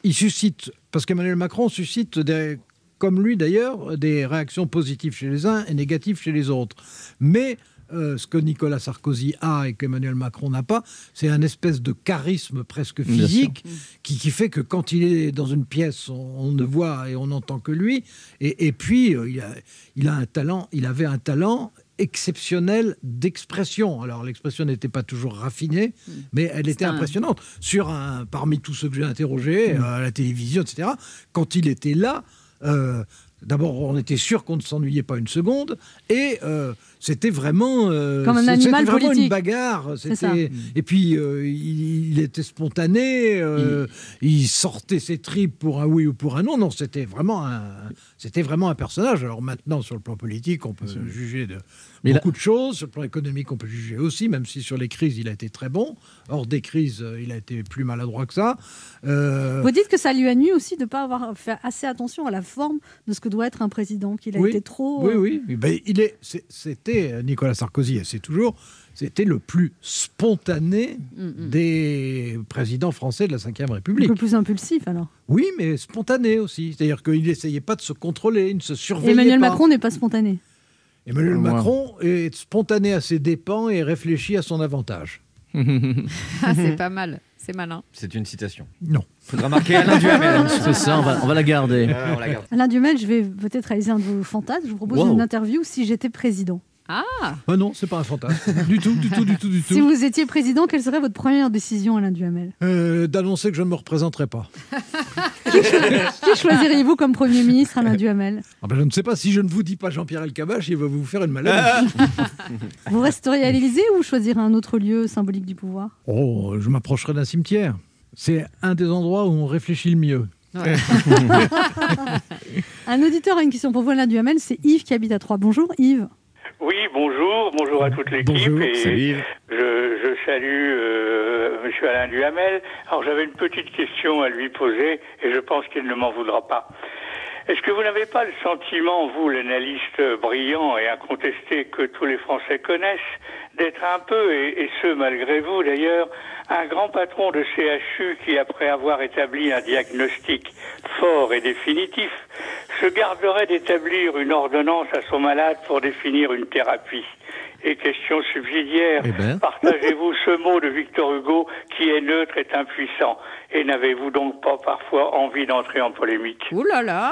il suscite, parce qu'Emmanuel Macron suscite, des, comme lui d'ailleurs, des réactions positives chez les uns et négatives chez les autres. Mais euh, ce que Nicolas Sarkozy a et qu'Emmanuel Macron n'a pas, c'est un espèce de charisme presque physique qui, qui fait que quand il est dans une pièce, on, on ne voit et on n'entend que lui. Et, et puis, euh, il, a, il a un talent, il avait un talent exceptionnel d'expression. Alors l'expression n'était pas toujours raffinée, mais elle était un- impressionnante. Sur un, parmi tous ceux que j'ai interrogés euh, à la télévision, etc. Quand il était là, d'abord on était sûr qu'on ne s'ennuyait pas une seconde, et c'était vraiment euh, Comme un c'était animal vraiment politique. une bagarre. C'était et puis euh, il, il était spontané, euh, il sortait ses tripes pour un oui ou pour un non. Non, c'était vraiment un, c'était vraiment un personnage. Alors maintenant, sur le plan politique, on peut juger de Mais beaucoup de choses. Sur le plan économique, on peut juger aussi, même si sur les crises, il a été très bon. Hors des crises, euh, il a été plus maladroit que ça. Euh, Vous dites que ça lui a nu aussi de ne pas avoir fait assez attention à la forme de ce que doit être un président, qu'il a oui, été trop. Oui, oui. Ben, il est, c'est- c'était euh, Nicolas Sarkozy, et c'est toujours, c'était le plus spontané Mm, des présidents français de la Ve République. Le plus impulsif alors. Oui, mais spontané aussi. C'est-à-dire qu'il n'essayait pas de se contrôler, il ne se surveillait Emmanuel pas. Macron n'est pas spontané. Emmanuel. Macron est spontané à ses dépens et réfléchit à son avantage. [laughs] Ah, c'est pas mal, c'est malin. C'est une citation. Non. Faudra marquer Alain Duhamel. [laughs] C'est ça, on va, on va la garder. Euh, on la garde. Alain Duhamel, je vais peut-être réaliser un de vos fantasmes. Je vous propose Wow. une interview si j'étais président. Ah Ah non, c'est pas un fantasme. du tout, du tout, du tout, du [laughs] tout. Si vous étiez président, quelle serait votre première décision, Alain Duhamel Euh, D'annoncer que je ne me représenterai pas. [laughs] Qui choisiriez-vous comme Premier ministre, Alain Duhamel Ah ben, je ne sais pas si je ne vous dis pas Jean-Pierre Elkabach, il va vous faire une maladie. [laughs] Vous resteriez à l'Élysée ou choisirez un autre lieu symbolique du pouvoir? Oh, je m'approcherai d'un cimetière. C'est un des endroits où on réfléchit le mieux. Un auditeur a une question pour vous, Alain Duhamel. C'est Yves qui habite à Troyes. Bonjour Yves. Oui, bonjour, bonjour à toute l'équipe. Et salut Yves. Je, je salue euh, Monsieur Alain Duhamel. Alors j'avais une petite question à lui poser et je pense qu'il ne m'en voudra pas. Est-ce que vous n'avez pas le sentiment, vous, l'analyste brillant et incontesté que tous les Français connaissent, d'être un peu, et, et ce malgré vous d'ailleurs, un grand patron de CHU qui, après avoir établi un diagnostic fort et définitif, se garderait d'établir une ordonnance à son malade pour définir une thérapie Et question subsidiaire, Eh ben. partagez-vous ce mot de Victor Hugo qui est neutre et impuissant? Et n'avez-vous donc pas parfois envie d'entrer en polémique? Ouh là là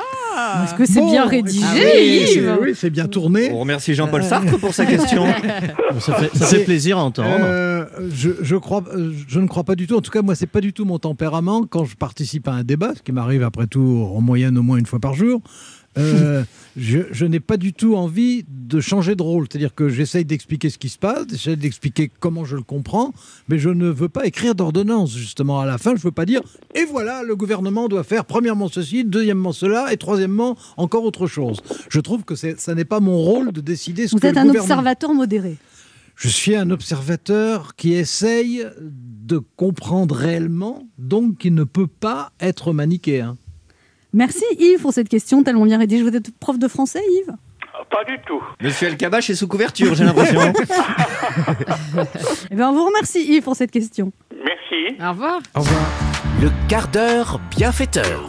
Est-ce que c'est Bon, bien rédigé, ah oui, c'est- Oui, bien tourné. On remercie Jean-Paul Sartre pour sa question. [laughs] Ça fait, ça fait plaisir à entendre. Euh, je, je crois, euh, je ne crois pas du tout. En tout cas, moi, c'est pas du tout mon tempérament quand je participe à un débat, ce qui m'arrive après tout en moyenne au moins une fois par jour. euh, [laughs] je, je n'ai pas du tout envie de changer de rôle. C'est-à-dire que j'essaye d'expliquer ce qui se passe, j'essaye d'expliquer comment je le comprends, mais je ne veux pas écrire d'ordonnance, justement. À la fin, je ne veux pas dire et voilà, le gouvernement doit faire premièrement ceci, deuxièmement cela, et troisièmement encore autre chose. Je trouve que c'est- ça n'est pas mon rôle de décider ce Vous que êtes le un gouvernement... observateur modéré. Je suis un observateur qui essaye de comprendre réellement, donc qui ne peut pas être manichéen. Merci Yves pour cette question tellement bien rédigée. Vous êtes prof de français, Yves? Pas du tout. Monsieur Elkabach est sous couverture, j'ai l'impression. [laughs] Eh bien, on vous remercie Yves pour cette question. Merci. Au revoir. Au revoir. Le quart d'heure bienfaiteur.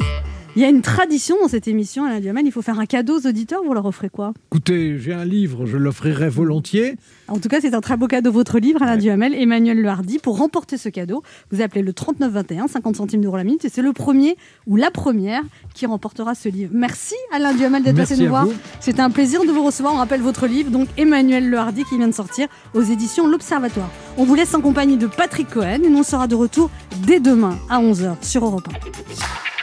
Il y a une tradition dans cette émission, Alain Duhamel, il faut faire un cadeau aux auditeurs, vous leur offrez quoi? Écoutez, j'ai un livre, je l'offrirai volontiers. En tout cas, c'est un très beau cadeau, votre livre, Alain Duhamel, Emmanuel Le Hardy. Pour remporter ce cadeau, vous appelez le 3921, 50 centimes d'euros la minute, et c'est le premier ou la première qui remportera ce livre. Merci Alain Duhamel d'être passé nous voir. C'était un plaisir de vous recevoir. On rappelle votre livre, donc Emmanuel Le Hardy, qui vient de sortir aux éditions L'Observatoire. On vous laisse en compagnie de Patrick Cohen, et nous on sera de retour dès demain à 11h sur Europe 1.